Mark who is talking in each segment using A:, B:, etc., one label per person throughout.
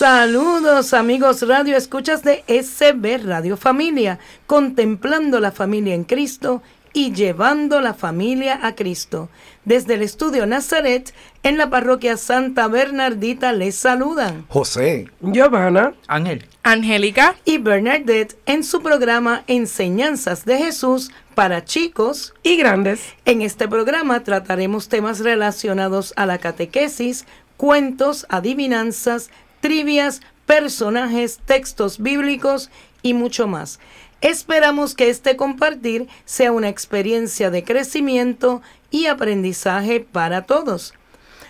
A: Saludos amigos Radio Escuchas de SB Radio Familia, contemplando la familia en Cristo y llevando la familia a Cristo. Desde el estudio Nazaret, en la parroquia Santa Bernardita, les saludan
B: José,
C: Giovanna,
D: Ángel,
E: Angélica
A: y Bernadette en su programa Enseñanzas de Jesús para chicos.
C: y grandes.
A: En este programa trataremos temas relacionados a la catequesis, cuentos, adivinanzas, trivias, personajes, textos bíblicos y mucho más. Esperamos que este compartir sea una experiencia de crecimiento y aprendizaje para todos.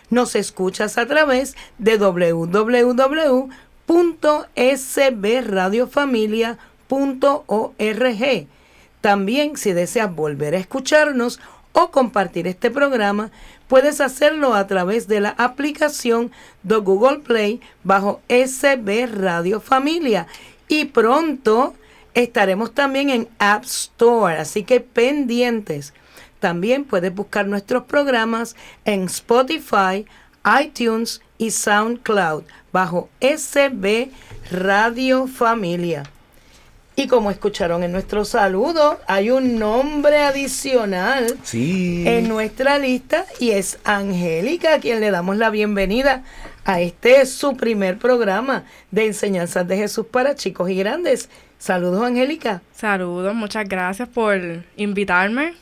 A: Nos escuchas a través de www.sbradiofamilia.org. También si deseas volver a escucharnos o compartir este programa, puedes hacerlo a través de la aplicación de Google Play bajo SB Radio Familia. Y pronto estaremos también en App Store, así que pendientes. También puedes buscar nuestros programas en Spotify, iTunes y SoundCloud bajo SB Radio Familia. Y como escucharon en nuestro saludo, hay un nombre adicional
B: sí.
A: en nuestra lista y es Angélica, a quien le damos la bienvenida a este su primer programa de enseñanzas de Jesús para chicos y grandes. Saludos, Angélica.
E: Saludos, muchas gracias por invitarme.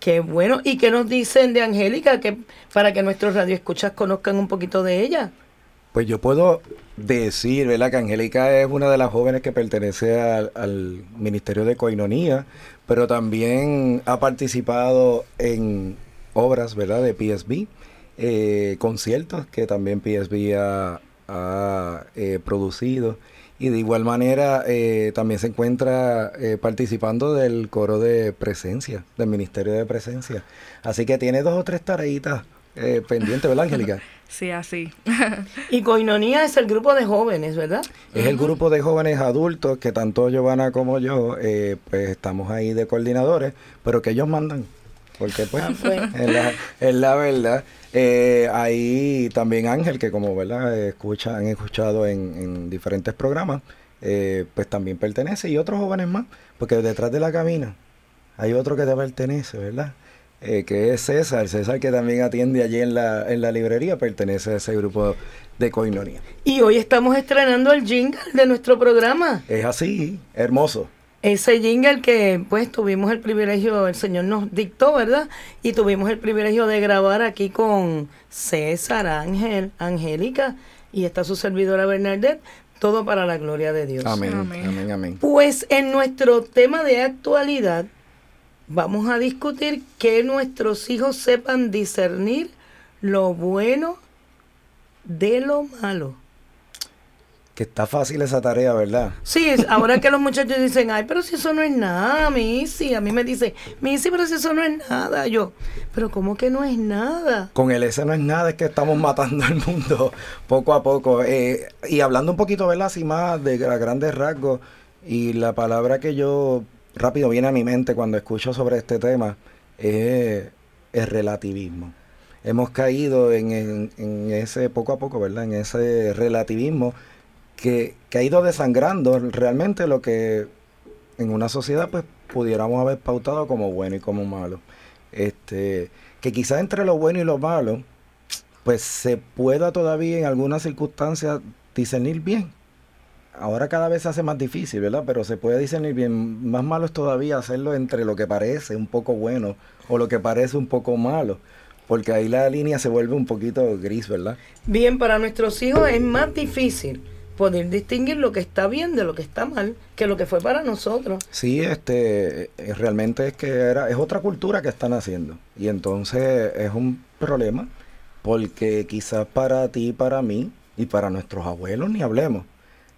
A: Qué bueno. ¿Y qué nos dicen de Angélica? Que, para que nuestros radioescuchas conozcan un poquito de ella.
B: Pues yo puedo decir, ¿verdad? Que Angélica es una de las jóvenes que pertenece al, Ministerio de Coinonía, pero también ha participado en obras, ¿verdad? De PSB, eh, conciertos que también PSB ha, ha, eh, producido. Y de igual manera eh, también se encuentra eh, participando del coro de presencia, del Ministerio de Presencia. Así que tiene dos o tres tareitas eh, pendientes, ¿verdad, Angélica?
E: Sí, así.
A: Y Coinonía es el grupo de jóvenes, ¿verdad?
B: Es el grupo de jóvenes adultos que tanto Giovanna como yo, eh, pues estamos ahí de coordinadores, pero que ellos mandan. Porque pues,
A: Ah, pues.
B: es, la, es la verdad. Eh, ahí también Ángel, que como verdad escucha, han escuchado en, en diferentes programas, eh, pues también pertenece, y otros jóvenes más, porque detrás de la cabina hay otro que te pertenece, ¿verdad? Eh, que es César, César que también atiende allí en la, en la librería, pertenece a ese grupo de Coinonía.
A: Y hoy estamos estrenando el jingle de nuestro programa.
B: Es así, hermoso.
A: Ese jingle que pues tuvimos el privilegio, el Señor nos dictó, ¿verdad? Y tuvimos el privilegio de grabar aquí con César, Ángel, Angélica y está su servidora Bernadette, todo para la gloria de Dios.
B: Amén,
E: Amén.
B: amén, amén.
A: Pues en nuestro tema de actualidad vamos a discutir que nuestros hijos sepan discernir lo bueno de lo malo.
B: Que está fácil esa tarea, ¿verdad?
A: Sí, es- ahora que los muchachos dicen, ay, pero si eso no es nada, Missy. A mí me dice, Missy, pero si eso no es nada. Yo, pero ¿cómo que no es nada?
B: Con el ese no es nada, es que estamos matando al mundo poco a poco. Eh, y hablando un poquito, ¿verdad? Así más de gra- grandes rasgos, y la palabra que yo rápido viene a mi mente cuando escucho sobre este tema es el relativismo. Hemos caído en, ese, poco a poco, ¿verdad? En ese relativismo que, que ha ido desangrando realmente lo que en una sociedad pues pudiéramos haber pautado como bueno y como malo. Este, que quizás entre lo bueno y lo malo, pues se pueda todavía en algunas circunstancias discernir bien. Ahora cada vez se hace más difícil, ¿verdad? Pero se puede discernir bien. Más malo es todavía hacerlo entre lo que parece un poco bueno o lo que parece un poco malo. Porque ahí la línea se vuelve un poquito gris, ¿verdad?
A: Bien, para nuestros hijos es más difícil poder distinguir lo que está bien de lo que está mal que lo que fue para nosotros.
B: Sí, este, eh, realmente es que era, es otra cultura que están haciendo. Y entonces es un problema porque quizás para ti, para mí y para nuestros abuelos ni hablemos.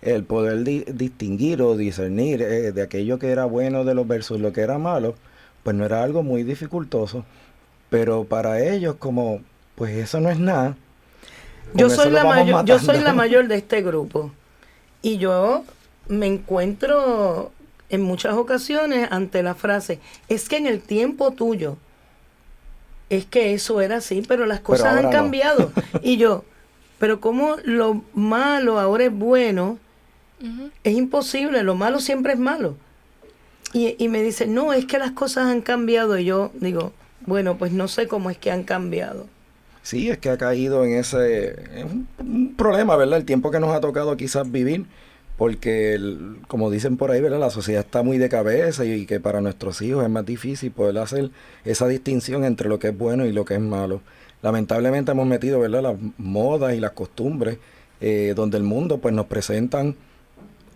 B: El poder di- distinguir o discernir eh, de aquello que era bueno de los versos lo que era malo, pues no era algo muy dificultoso. Pero para ellos, como pues eso no es nada.
A: Yo soy, la mayor, yo soy la mayor de este grupo. Y yo me encuentro en muchas ocasiones ante la frase, es que en el tiempo tuyo, es que eso era así, pero las cosas han
B: no.
A: cambiado. y yo, pero como lo malo ahora es bueno, Es imposible, lo malo siempre es malo. Y, y me dice, no, es que las cosas han cambiado. Y yo digo, bueno, pues no sé cómo es que han cambiado.
B: Sí, es que ha caído en ese es un, un problema, ¿verdad? El tiempo que nos ha tocado quizás vivir, porque el- como dicen por ahí, ¿verdad? La sociedad está muy de cabeza y, que para nuestros hijos es más difícil poder hacer esa distinción entre lo que es bueno y lo que es malo. Lamentablemente hemos metido, ¿verdad? Las modas y las costumbres eh, donde el mundo pues nos presentan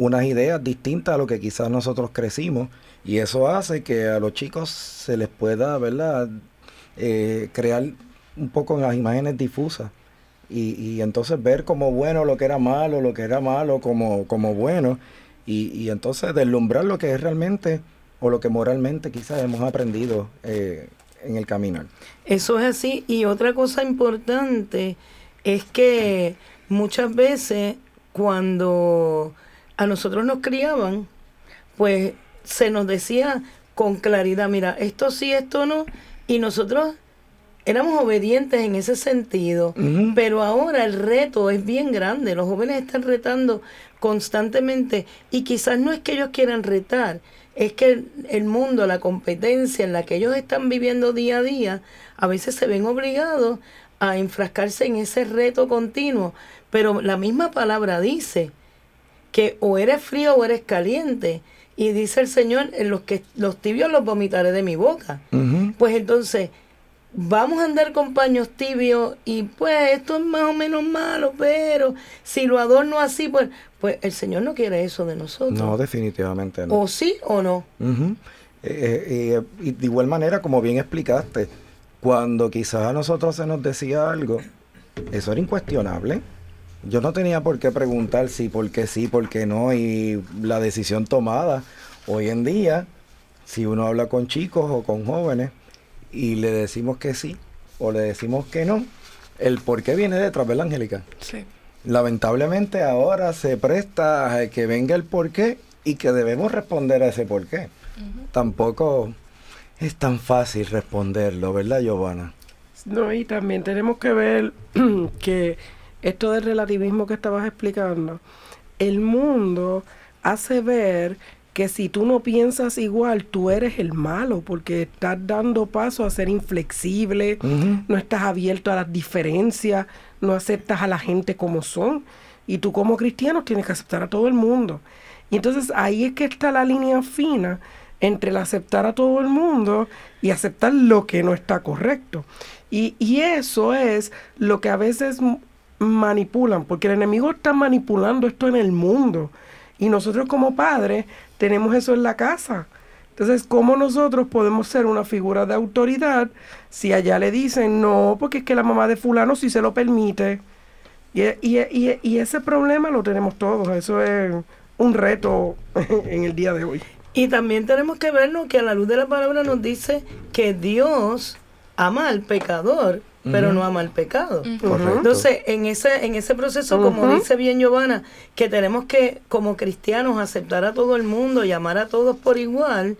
B: unas ideas distintas a lo que quizás nosotros crecimos y eso hace que a los chicos se les pueda, ¿verdad? Eh, crear un poco las imágenes difusas y, y entonces ver como bueno lo que era malo, lo que era malo como, como bueno y, y entonces deslumbrar lo que es realmente o lo que moralmente quizás hemos aprendido eh, en el caminar.
A: Eso es así. Y otra cosa importante es que muchas veces cuando a nosotros nos criaban, pues se nos decía con claridad, mira, esto sí, esto no, y nosotros éramos obedientes en ese sentido, pero ahora el reto es bien grande, los jóvenes están retando constantemente y quizás no es que ellos quieran retar, es que el, el mundo, la competencia en la que ellos están viviendo día a día, a veces se ven obligados a enfrascarse en ese reto continuo, pero la misma palabra dice que o eres frío o eres caliente. Y dice el Señor, "En los que los tibios los vomitaré de mi boca. Pues entonces, vamos a andar con paños tibios y pues esto es más o menos malo, pero si lo adorno así, pues, pues el Señor no quiere eso de nosotros.
B: No, definitivamente no.
A: o sí o no.
B: Ujú. Eh, eh, y de igual manera, como bien explicaste, cuando quizás a nosotros se nos decía algo, eso era incuestionable. Yo no tenía por qué preguntar si, por qué sí, por qué no, y la decisión tomada. Hoy en día, si uno habla con chicos o con jóvenes y le decimos que sí o le decimos que no, el por qué viene detrás, ¿verdad, Angélica?
E: Sí.
B: Lamentablemente ahora se presta a que venga el porqué y que debemos responder a ese porqué. Tampoco es tan fácil responderlo, ¿verdad, Giovanna?
C: No, y también tenemos que ver que esto del relativismo que estabas explicando, el mundo hace ver que si tú no piensas igual, tú eres el malo, porque estás dando paso a ser inflexible, no estás abierto a las diferencias, no aceptas a la gente como son. Y tú como cristiano tienes que aceptar a todo el mundo. Y entonces ahí es que está la línea fina entre el aceptar a todo el mundo y aceptar lo que no está correcto. Y, y eso es lo que a veces manipulan, porque el enemigo está manipulando esto en el mundo. Y nosotros como padres tenemos eso en la casa. Entonces, ¿cómo nosotros podemos ser una figura de autoridad si allá le dicen no, porque es que la mamá de fulano sí se lo permite? Y, y- y- y ese problema lo tenemos todos. Eso es un reto en el día de hoy.
A: Y también tenemos que vernos que a la luz de la palabra nos dice que Dios ama al pecador, pero no ama al pecado. Entonces, en ese, en ese proceso, como dice bien Giovanna, que tenemos que, como cristianos, aceptar a todo el mundo y amar a todos por igual,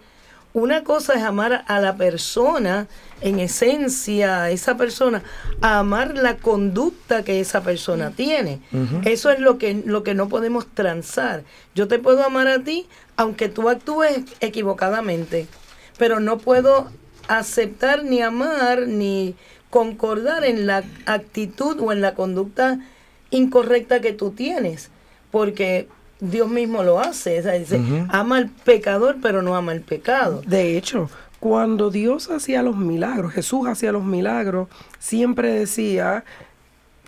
A: una cosa es amar a la persona, en esencia, a esa persona, a amar la conducta que esa persona tiene. Eso es lo que, lo que no podemos transar. Yo te puedo amar a ti, aunque tú actúes equivocadamente, pero no puedo aceptar ni amar ni concordar en la actitud o en la conducta incorrecta que tú tienes, porque Dios mismo lo hace, o sea, dice, ama al pecador, pero no ama el pecado.
C: De hecho, cuando Dios hacía los milagros, Jesús hacía los milagros, siempre decía,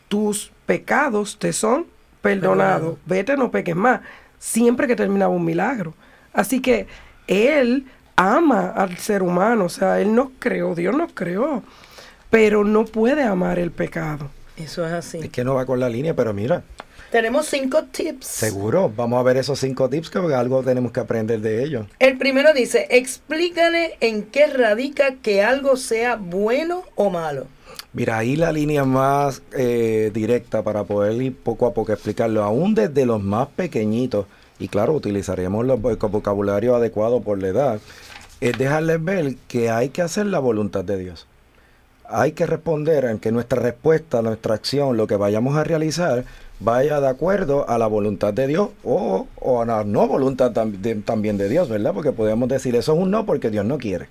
C: tus pecados te son perdonados,
A: Perdonado.
C: vete, no peques más, siempre que terminaba un milagro. Así que Él ama al ser humano, o sea, Él nos creó, Dios nos creó, pero no puede amar el pecado.
A: Eso es así.
B: Es que no va con la línea, pero mira,
A: Tenemos cinco tips.
B: Seguro, vamos a ver esos cinco tips que algo tenemos que aprender de ellos.
A: El primero dice, explícale en qué radica que algo sea bueno o malo.
B: Mira, ahí la línea más eh, directa para poder ir poco a poco explicarlo, aún desde los más pequeñitos, y claro, utilizaremos los- el vocabulario adecuado por la edad, es dejarles ver que hay que hacer la voluntad de Dios. Hay que responder en que nuestra respuesta, nuestra acción, lo que vayamos a realizar, vaya de acuerdo a la voluntad de Dios o, a la no voluntad también de Dios, ¿verdad? Porque podemos decir eso es un no porque Dios no quiere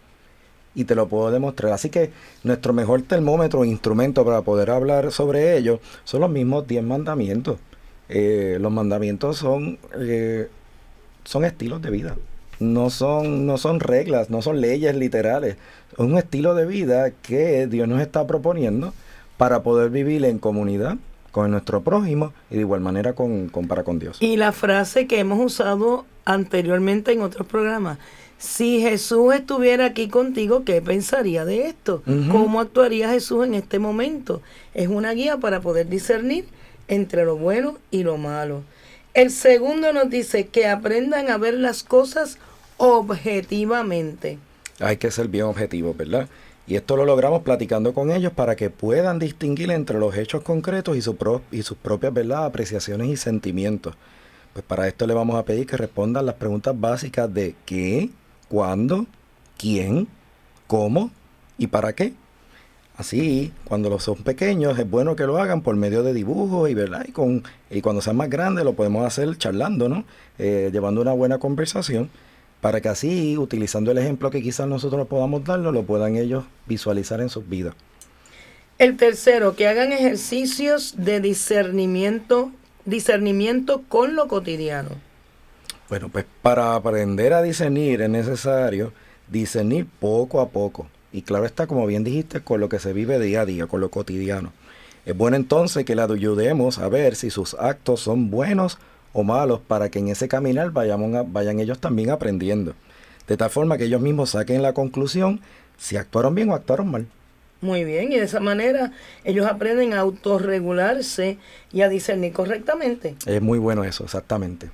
B: y te lo puedo demostrar. Así que nuestro mejor termómetro, instrumento para poder hablar sobre ello, son los mismos 10 mandamientos. Eh, los mandamientos son, eh, son estilos de vida. No son, no son reglas, no son leyes literales. Es un estilo de vida que Dios nos está proponiendo para poder vivir en comunidad con nuestro prójimo y de igual manera con, con- para con Dios.
A: Y la frase que hemos usado anteriormente en otros programas, si Jesús estuviera aquí contigo, ¿qué pensaría de esto? ¿Cómo actuaría Jesús en este momento? Es una guía para poder discernir entre lo bueno y lo malo. El segundo nos dice que aprendan a ver las cosas objetivamente.
B: Hay que ser bien objetivos, ¿verdad? Y esto lo logramos platicando con ellos para que puedan distinguir entre los hechos concretos y, su pro- y sus propias ¿verdad? apreciaciones y sentimientos. Pues para esto le vamos a pedir que respondan las preguntas básicas de qué, cuándo, quién, cómo y para qué. Así, cuando los son pequeños, es bueno que lo hagan por medio de dibujos y, ¿verdad? y, con, y cuando sean más grandes lo podemos hacer charlando, ¿no? Eh, llevando una buena conversación para que así, utilizando el ejemplo que quizás nosotros podamos darlo, lo puedan ellos visualizar en sus vidas.
A: El tercero, que hagan ejercicios de discernimiento, discernimiento con lo cotidiano.
B: Bueno, pues para aprender a discernir es necesario discernir poco a poco. Y claro está, como bien dijiste, con lo que se vive día a día, con lo cotidiano. Es bueno entonces que le ayudemos a ver si sus actos son buenos o malos para que en ese caminar vayamos a- vayan ellos también aprendiendo. De tal forma que ellos mismos saquen la conclusión si actuaron bien o actuaron mal.
A: Muy bien, y de esa manera ellos aprenden a autorregularse y a discernir correctamente.
B: Es muy bueno eso, exactamente.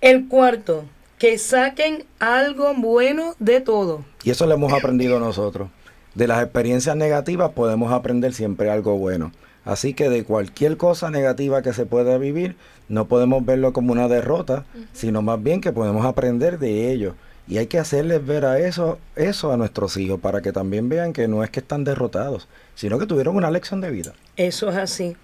A: El cuarto, que saquen algo bueno de todo.
B: Y eso lo hemos aprendido nosotros. De las experiencias negativas podemos aprender siempre algo bueno. Así que de cualquier cosa negativa que se pueda vivir, no podemos verlo como una derrota, sino más bien que podemos aprender de ello. Y hay que hacerles ver a eso, eso a nuestros hijos para que también vean que no es que están derrotados, sino que tuvieron una lección de vida.
A: Eso es así.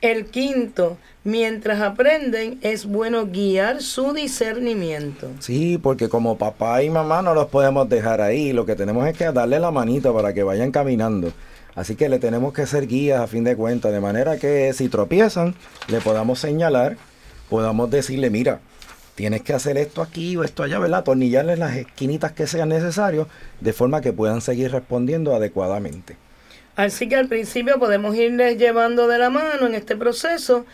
A: El quinto, mientras aprenden, es bueno guiar su discernimiento.
B: Sí, porque como papá y mamá no los podemos dejar ahí, lo que tenemos es que darle la manita para que vayan caminando. Así que le tenemos que ser guías a fin de cuentas, de manera que si tropiezan, le podamos señalar, podamos decirle, mira, tienes que hacer esto aquí o esto allá, ¿verdad? Atornillarles las esquinitas que sean necesarios, de forma que puedan seguir respondiendo adecuadamente.
A: Así que al principio podemos irles llevando de la mano en este proceso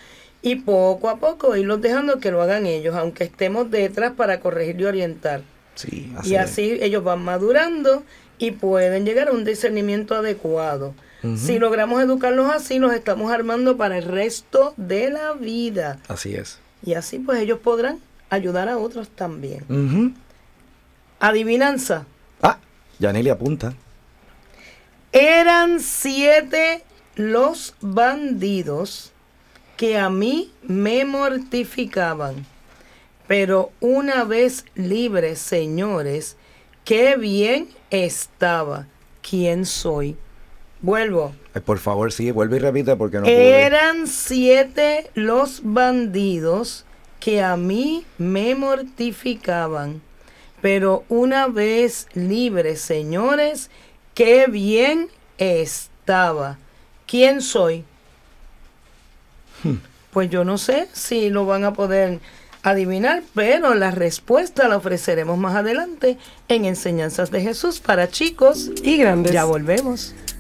A: y poco a poco irlos dejando que lo hagan ellos, aunque estemos detrás para corregir y orientar.
B: Sí,
A: y
B: es.
A: así ellos van madurando y pueden llegar a un discernimiento adecuado. Si logramos educarlos así, los estamos armando para el resto de la vida.
B: Así es.
A: Y así pues ellos podrán ayudar a otros también. Adivinanza.
B: Ah, Yaneli apunta.
A: Eran siete los bandidos que a mí me mortificaban. Pero una vez libres, señores, qué bien estaba. ¿Quién soy? Vuelvo.
B: Por favor, sí, vuelve y repite porque no pude.
A: Eran siete los bandidos que a mí me mortificaban. Pero una vez libres, señores, qué bien estaba. ¿Quién soy? Pues yo no sé si lo van a poder adivinar, pero la respuesta la ofreceremos más adelante en Enseñanzas de Jesús para chicos.
C: Y grandes.
A: Ya volvemos.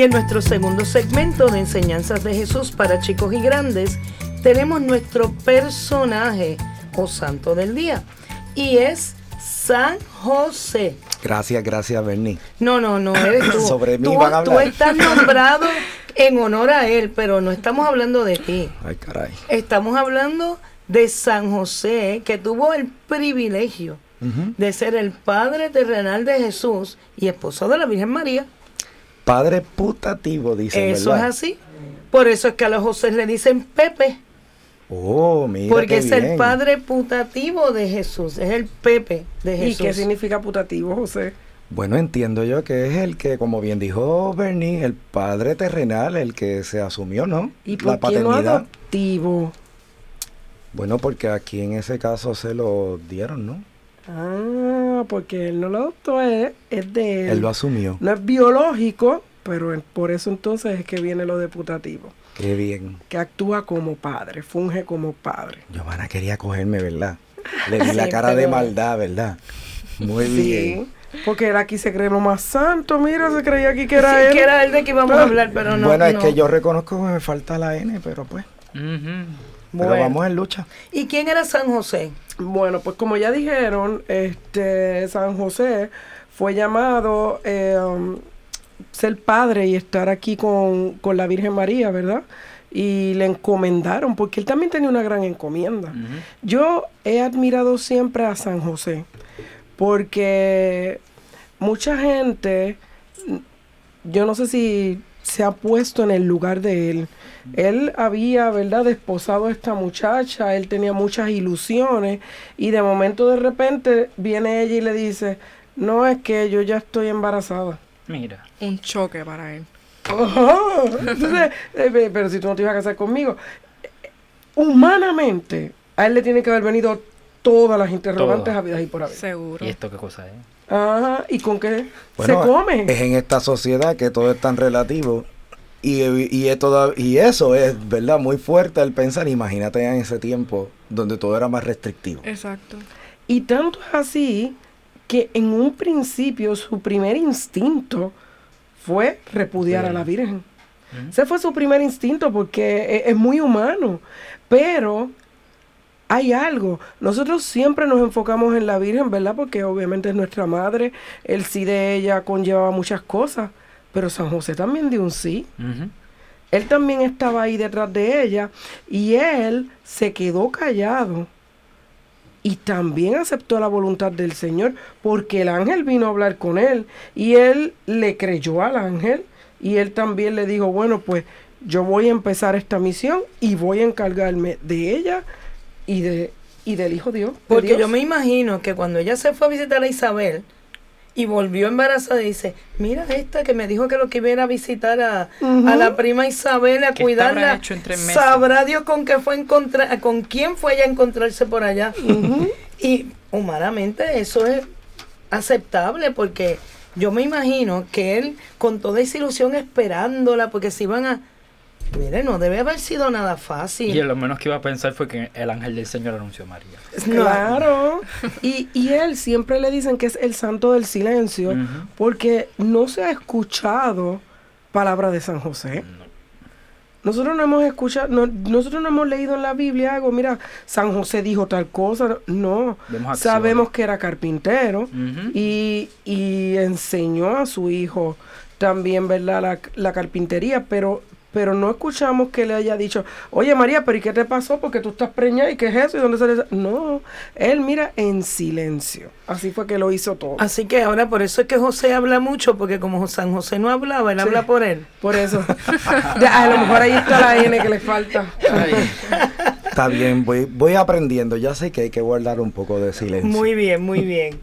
A: Y en nuestro segundo segmento de enseñanzas de Jesús para chicos y grandes, tenemos nuestro personaje o santo del día. Y es San José.
B: Gracias, gracias, Bernie.
A: No, no, no, eres tú.
B: Sobre mí
A: tú,
B: van a
A: tú
B: hablar.
A: estás nombrado en honor a él, pero no estamos hablando de ti.
B: Ay, caray.
A: Estamos hablando de San José, que tuvo el privilegio de ser el padre terrenal de Jesús y esposo de la Virgen María.
B: Padre putativo, dice,
A: Eso
B: ¿verdad?
A: es así. Por eso es que a los José le dicen Pepe,
B: Oh, mira
A: porque
B: qué
A: es el padre putativo de Jesús, es el Pepe de
C: ¿Y
A: Jesús.
C: qué significa putativo, José?
B: Bueno, entiendo yo que es el que, como bien dijo Bernie, el padre terrenal, el que se asumió, ¿no?
C: ¿Y
B: La
C: por qué no adoptivo?
B: Bueno, porque aquí en ese caso se lo dieron, ¿no?
C: Ah, porque él no lo adoptó, es, es de él.
B: Él lo asumió.
C: No es biológico, pero él- por eso entonces es que viene lo de putativo.
B: Qué bien.
C: Que actúa como padre, funge como padre.
B: Giovanna quería cogerme, ¿verdad? Le di la cara de maldad, ¿verdad? Muy bien.
C: Sí, porque él aquí se cree lo más santo, mira, se creía aquí que era
A: Sí,
C: él.
A: que era el de que íbamos a hablar, pero no.
B: bueno, es
A: no.
B: que yo reconozco que me falta la N, pero pues. Pero
A: Bueno.
B: vamos en lucha.
A: ¿Y quién era San José?
C: Bueno, pues como ya dijeron, este San José fue llamado eh, um, ser padre y estar aquí con, con la Virgen María, ¿verdad? Y le encomendaron, porque él también tenía una gran encomienda. Yo he admirado siempre a San José, porque mucha gente, yo no sé si se ha puesto en el lugar de él. Él había, ¿verdad?, desposado a esta muchacha, él tenía muchas ilusiones y de momento de repente viene ella y le dice, no es que yo ya estoy embarazada.
F: Mira.
E: Un choque para él.
C: Ajá. Entonces, eh, pe- pero si tú no te ibas a casar conmigo, humanamente, a él le tiene que haber venido todas las interrogantes habidas y por haber.
E: Seguro.
F: ¿Y esto qué cosa es?
C: Ajá, ¿y con qué
B: Bueno,
C: se come?
B: Es en esta sociedad que todo es tan relativo. Y, y, es toda- y eso es, ¿verdad? Muy fuerte el pensar. Imagínate en ese tiempo donde todo era más restrictivo.
E: Exacto.
C: Y tanto es así que en un principio su primer instinto fue repudiar a la Virgen. Ese fue su primer instinto porque e- es, muy humano. Pero hay algo. Nosotros siempre nos enfocamos en la Virgen, ¿verdad? Porque obviamente es nuestra madre. El sí de ella conllevaba muchas cosas. Pero San José también dio un sí. Él también estaba ahí detrás de ella y él se quedó callado y también aceptó la voluntad del Señor porque el ángel vino a hablar con él y él le creyó al ángel y él también le dijo, bueno, pues yo voy a empezar esta misión y voy a encargarme de ella y de y del Hijo Dios. de
A: Porque
C: Dios".
A: yo me imagino que cuando ella se fue a visitar a Isabel y volvió embarazada, dice, mira esta que me dijo que lo que iba a ir a visitar a, a la prima Isabel, a
F: ¿Qué te habrá
A: cuidarla.
F: hecho en tres meses?
A: Sabrá Dios con qué fue encontrar, con quién fue ella a encontrarse por allá. Y humanamente eso es aceptable porque yo me imagino que él con toda esa ilusión esperándola porque se iban a... Mire, no debe haber sido nada fácil.
F: Y lo menos que iba a pensar fue que el ángel del Señor anunció a María.
A: No,
C: Claro. Y, y él siempre le dicen que es el santo del silencio porque no se ha escuchado palabra de San José. Nosotros no hemos escuchado, no- nosotros no hemos leído en la Biblia algo, mira, San José dijo tal cosa, no. Sabemos que era carpintero y, y enseñó a su hijo también, ¿verdad? La, la carpintería, pero pero no escuchamos que le haya dicho, oye María, pero ¿y qué te pasó? Porque tú estás preñada y qué es eso y dónde sale eso?". No, él mira en silencio. Así fue que lo hizo todo.
A: Así que ahora por eso es que José habla mucho, porque como San José no hablaba, él
C: Sí.
A: habla por él.
C: Por eso. Ya, a lo mejor ahí está la N que le falta.
B: Está bien, voy, voy aprendiendo. Ya sé que hay que guardar un poco de silencio.
A: Muy bien, muy bien.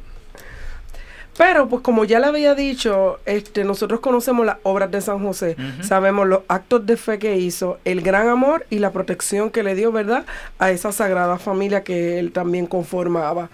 C: Pero, pues como ya le había dicho, este, nosotros conocemos las obras de San José, sabemos los actos de fe que hizo, el gran amor y la protección que le dio, ¿verdad?, a esa sagrada familia que él también conformaba.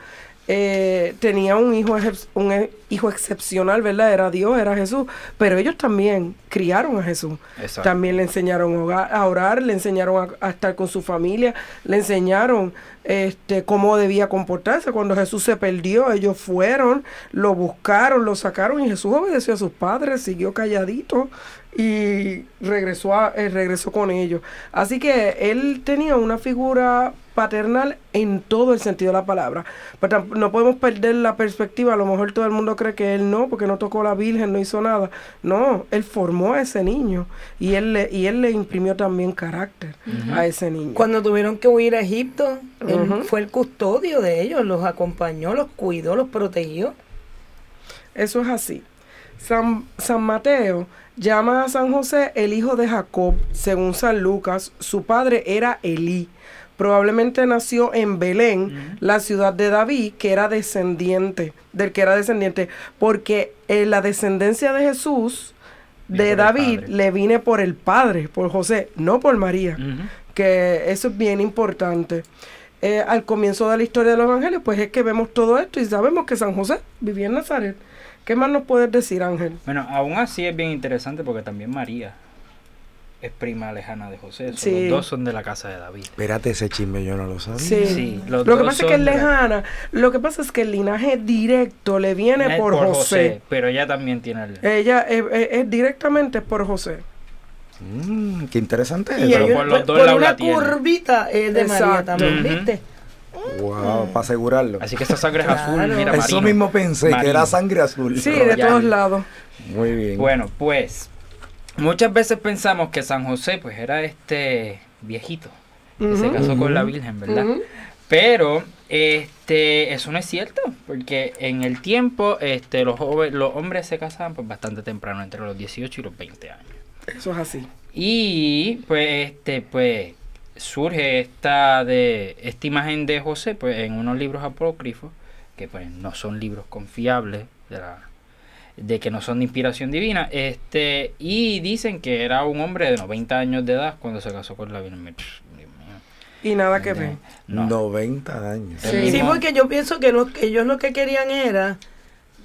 C: Eh, tenía un hijo, un e- hijo excepcional, ¿verdad? Era Dios, era Jesús, pero ellos también criaron a Jesús.
F: Exacto.
C: También le enseñaron a orar, a orar, le enseñaron a, a estar con su familia, le enseñaron este cómo debía comportarse. Cuando Jesús se perdió, ellos fueron, lo buscaron, lo sacaron y Jesús obedeció a sus padres, siguió calladito y regresó, a, eh, regresó con ellos. Así que él tenía una figura paternal en todo el sentido de la palabra. Pero no podemos perder la perspectiva. A lo mejor todo el mundo cree que él no, porque no tocó la Virgen, no hizo nada. No, él formó a ese niño y él le, y él le imprimió también carácter a ese niño.
A: Cuando tuvieron que huir a Egipto, él fue el custodio de ellos, los acompañó, los cuidó, los protegió.
C: Eso es así. San, San Mateo llama a San José el hijo de Jacob, según San Lucas. Su padre era Elí. Probablemente nació en Belén, la ciudad de David, que era descendiente, del que era descendiente, porque eh, la descendencia de Jesús,
F: Viene
C: de David, le viene por el padre, por José, no por María que eso es bien importante. Eh, al comienzo de la historia de los evangelios, pues es que vemos todo esto y sabemos que San José vivía en Nazaret. ¿Qué más nos puedes decir, Ángel?
F: Bueno, aún así es bien interesante porque también María es prima lejana de José. So,
C: Sí.
F: Los dos son de la casa de David.
B: Espérate, ese chisme yo no lo sabía.
C: Sí.
F: Sí, los
C: lo que pasa es que es
F: la-
C: lejana. Lo que pasa es que el linaje directo le viene
F: Es
C: por, José.
F: Pero ella también tiene el...
C: Ella es, es- es directamente por José.
B: Mm, qué interesante
A: Y
B: eso.
F: ellos- por los dos
A: por
F: lados
A: una curvita es de María
C: Exacto.
A: también,
F: Ujú.
A: ¿viste?
B: Wow, para asegurarlo.
F: Así que esa sangre es
A: Claro.
F: azul, mira,
B: Eso mismo pensé, que era sangre azul.
C: Sí,
F: Pero
C: de todos lados.
B: Muy bien.
F: Bueno, pues muchas veces pensamos que San José pues era este viejito que se casó con la. Virgen, ¿verdad? Pero este eso no es cierto, porque en el tiempo este los jóvenes, los hombres se casaban pues bastante temprano, entre los 18 y los 20 años.
C: Eso es así.
F: Y pues este pues surge esta de esta imagen de José pues en unos libros apócrifos que pues no son libros confiables de la de que no son de inspiración divina, este y dicen que era un hombre de 90 años de edad cuando se casó con la mío.
C: Y nada que ver.
F: No.
B: 90 años.
C: Sí.
A: Porque yo pienso que los, ellos lo que querían era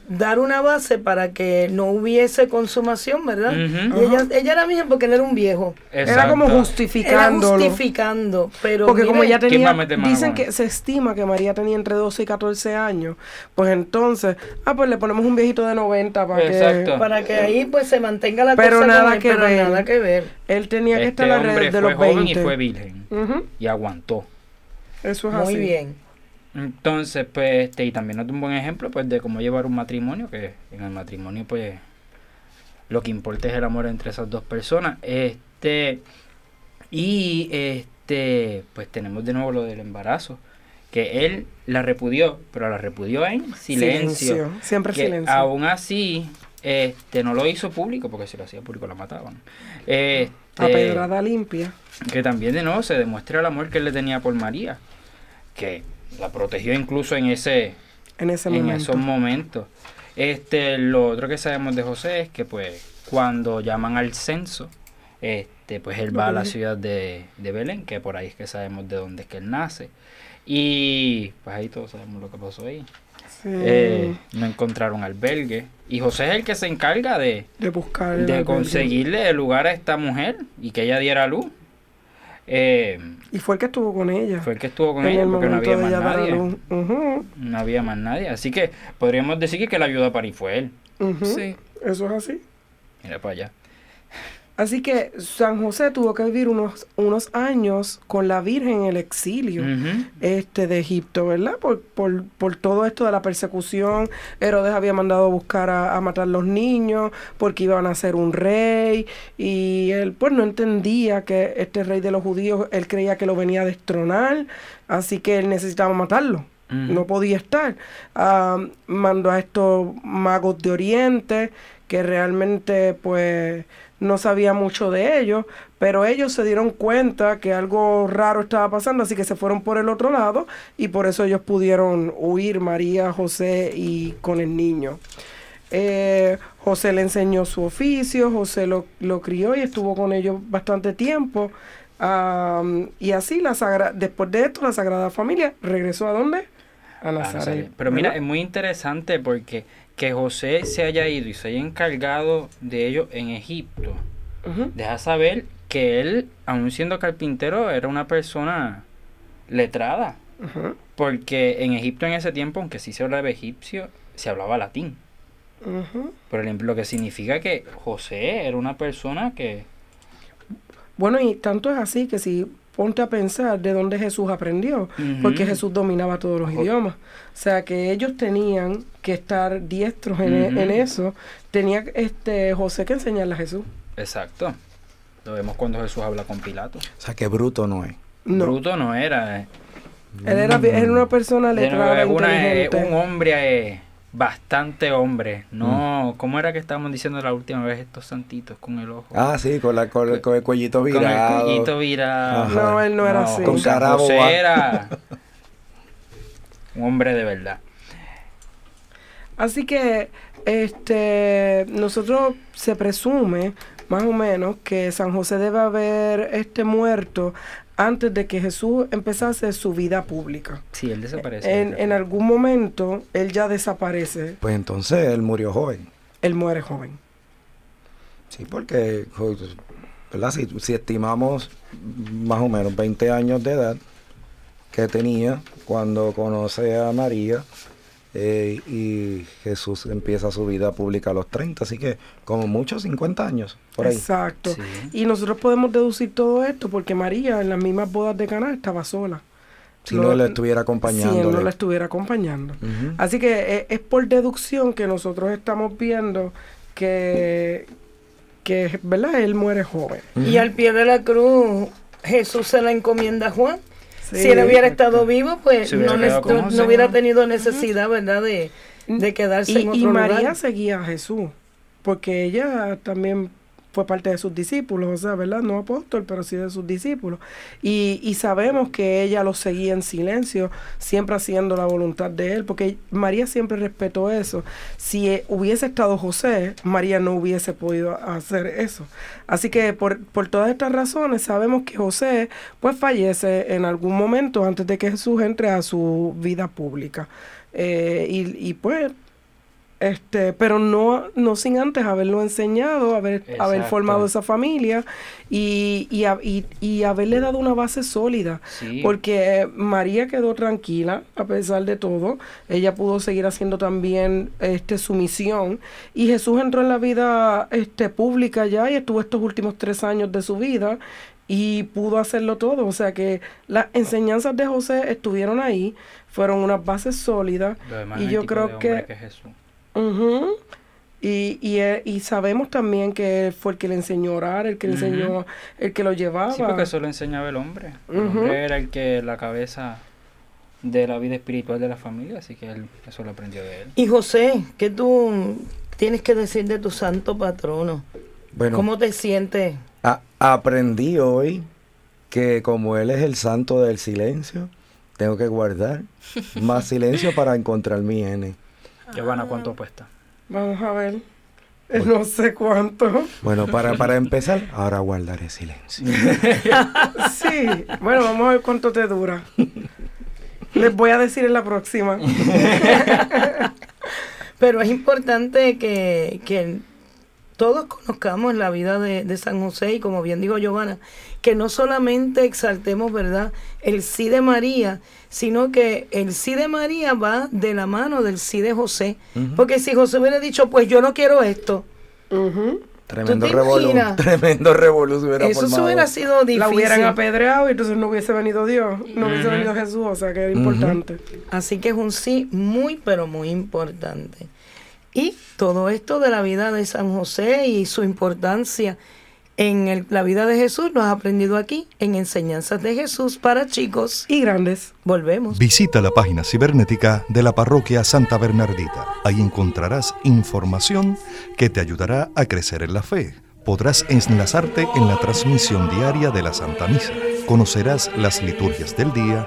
A: dar una base para que no hubiese consumación, ¿verdad? Y ella, ella era virgen porque él era un viejo.
C: Era como
F: Exacto.
A: Era
C: justificándolo.
A: justificando, pero
C: Porque como ella
F: ¿quién
C: tenía, dicen que se estima que María tenía entre 12 y 14 años, pues entonces, ah, pues le ponemos un viejito de 90 para
F: Exacto.
C: que...
A: para que ahí pues se mantenga la
C: Pero
A: cosa
C: nada
A: con él,
C: que
A: pero
C: ver.
A: nada que ver.
C: Él tenía que
F: Este
C: estar
F: hombre
C: alrededor de
F: fue
C: los
F: joven
C: 20.
F: y fue virgen y aguantó.
C: Eso es
A: Muy
C: así.
A: bien.
F: Entonces, pues, este, y también da un buen ejemplo, pues, de cómo llevar un matrimonio, que en el matrimonio, pues, lo que importa es el amor entre esas dos personas. Este, y, este, pues, tenemos de nuevo lo del embarazo, que él la repudió, pero la repudió en silencio.
C: Siempre
F: que
C: silencio.
F: aún así, este, no lo hizo público, porque si lo hacía público la mataban. Este,
C: A pedrada limpia.
F: que también de nuevo se demuestra el amor que él le tenía por María, que la protegió incluso en ese
C: En ese
F: en
C: momento.
F: esos momentos. Este, lo otro que sabemos de José es que pues cuando llaman al censo, este, pues él va a la ciudad de, de Belén, que por ahí es que sabemos de dónde es que él nace. Y pues ahí todos sabemos lo que pasó ahí.
C: Sí,
F: Eh, no encontraron albergue. Y José es el que se encarga de,
C: de buscar
F: de conseguirle el lugar a esta mujer y que ella diera luz. Eh,
C: Y fue el que estuvo con ella.
F: fue el que estuvo con
C: en
F: ella
C: el
F: porque no había más nadie. No había más nadie. Así que podríamos decir que la ayudó a parir fue él.
E: Sí.
C: Eso es así.
F: Mira para allá.
C: Así que San José tuvo que vivir unos, unos años con la Virgen en el exilio este, de Egipto, ¿verdad? Por, por, por todo esto de la persecución. Herodes había mandado a buscar a, a matar los niños porque iban a ser un rey. Y él, pues, no entendía que este rey de los judíos, él creía que lo venía a destronar. Así que él necesitaba matarlo. No podía estar. Mandó a estos magos de Oriente que realmente, pues, no sabía mucho de ellos, pero ellos se dieron cuenta que algo raro estaba pasando, así que se fueron por el otro lado y por eso ellos pudieron huir, María, José y con el niño. Eh, José le enseñó su oficio, José lo, lo crió y estuvo con ellos bastante tiempo. Y así, la sagra- después de esto, la Sagrada Familia regresó a dónde? A
F: Ah,
C: Nazaret.
F: Nazaret. Pero mira,
C: ¿verdad?
F: es muy interesante porque que José se haya ido y se haya encargado de ello en Egipto, deja saber que él, aun siendo carpintero, era una persona letrada. Porque en Egipto en ese tiempo, aunque sí se hablaba egipcio, se hablaba latín. Por ejemplo, lo que significa que José era una persona que...
C: Bueno, y tanto es así que si ponte a pensar de dónde Jesús aprendió, porque
F: Ujú.
C: Jesús dominaba todos los idiomas. O sea, que ellos tenían que estar diestros en, e-
F: Ujú.
C: en eso. Tenía este José que enseñarle a Jesús.
F: Exacto. Lo vemos cuando Jesús habla con Pilato.
B: O sea, que bruto no es.
C: No,
F: Bruto no era. eh.
C: él era, era una persona letrada,
F: Era una- eh,
C: inteligente.
F: un hombre, eh, bastante hombre. No, ¿cómo era que estábamos diciendo la última vez estos santitos con el ojo?
B: Ah, sí, con, la, con, el- con el cuellito
F: con
B: virado.
F: el cuellito virado.
B: Ajá.
C: No, él no era así.
B: Con
F: José-
B: cara
F: José
B: boba.
F: era un hombre de verdad.
C: Así que este nosotros se presume más o menos que San José debe haber este muerto antes de que Jesús empezase su vida pública.
F: Sí, él desaparece.
C: En, en algún momento él ya desaparece,
B: Pues entonces él murió joven.
C: él muere joven.
B: Sí, porque, ¿verdad? Si, si estimamos más o menos 20 años de edad que tenía cuando conoce a María eh, y Jesús empieza su vida pública a los 30, así que como mucho 50 años, por ahí.
C: Exacto.
F: Sí.
C: Y nosotros podemos deducir todo esto porque María en las mismas bodas de Caná estaba sola.
B: Si no le estuviera
C: Si él no
B: acompañando.
C: la estuviera acompañando. Así que eh, es por deducción que nosotros estamos viendo que, que ¿verdad? Él muere joven.
A: Y al pie de la cruz, Jesús se la encomienda a Juan.
C: Sí,
A: si él hubiera estado vivo, pues
F: hubiera
A: no, hubiera tenido necesidad, ¿verdad?, de, de quedarse
C: Y,
A: en otro
C: y María
A: lugar.
C: seguía a Jesús, porque ella también fue parte de sus discípulos, o sea, ¿verdad? No apóstol, pero sí de sus discípulos. Y, y sabemos que ella los seguía en silencio, siempre haciendo la voluntad de él, porque María siempre respetó eso. Si eh, hubiese estado José, María no hubiese podido hacer eso. Así que por, por todas estas razones sabemos que José pues fallece en algún momento antes de que Jesús entre a su vida pública. Eh, y, y pues este, pero no, no sin antes haberlo enseñado, haber, haber formado esa familia y, y, y- y haberle dado una base sólida.
F: Sí.
C: Porque María quedó tranquila a pesar de todo. Ella pudo seguir haciendo también este, su misión. Y Jesús entró en la vida este, pública ya y estuvo estos últimos tres años de su vida y pudo hacerlo todo. O sea que las enseñanzas de José estuvieron ahí, fueron unas bases sólidas. Y yo creo
F: hombre
C: que-
F: es Jesús.
C: Ujú. Y, y, eh, y sabemos también que él fue el que le enseñó a orar, el que le enseñó, el que lo llevaba.
F: Sí, porque eso lo enseñaba el hombre. El hombre era el que la cabeza de la vida espiritual de la familia, así que él eso lo aprendió de él.
A: Y José, ¿qué tú tienes que decir de tu santo patrono?
B: Bueno,
A: ¿Cómo te sientes?
B: a- aprendí hoy que como él es el santo del silencio, tengo que guardar más silencio para encontrar mi N.
F: Giovanna, ¿cuánto apuesta?
C: Vamos a ver. Eh, No sé cuánto.
B: Bueno, para, para empezar, ahora guardaré silencio.
C: Sí. Bueno, vamos a ver cuánto te dura. Les voy a decir en la próxima.
A: Pero es importante que, que todos conozcamos la vida de, de San José y como bien dijo Giovanna, que no solamente exaltemos, ¿verdad?, el sí de María, sino que el sí de María va de la mano del sí de José. Porque si José hubiera dicho, pues yo no quiero esto.
B: Tremendo
A: imaginas?
B: Tremendo hubiera
A: Eso
B: formado.
A: hubiera sido difícil.
C: La hubieran apedreado y entonces no hubiese venido Dios, no hubiese venido Jesús, o sea que era importante.
A: Así que es un sí muy, pero muy importante. Y todo esto de la vida de San José y su importancia en el- la vida de Jesús lo has aprendido aquí en Enseñanzas de Jesús para chicos.
C: Y grandes.
A: Volvemos.
G: Visita la página cibernética de la parroquia Santa Bernardita. Ahí encontrarás información que te ayudará a crecer en la fe. Podrás enlazarte en la transmisión diaria de la Santa Misa. Conocerás las liturgias del día,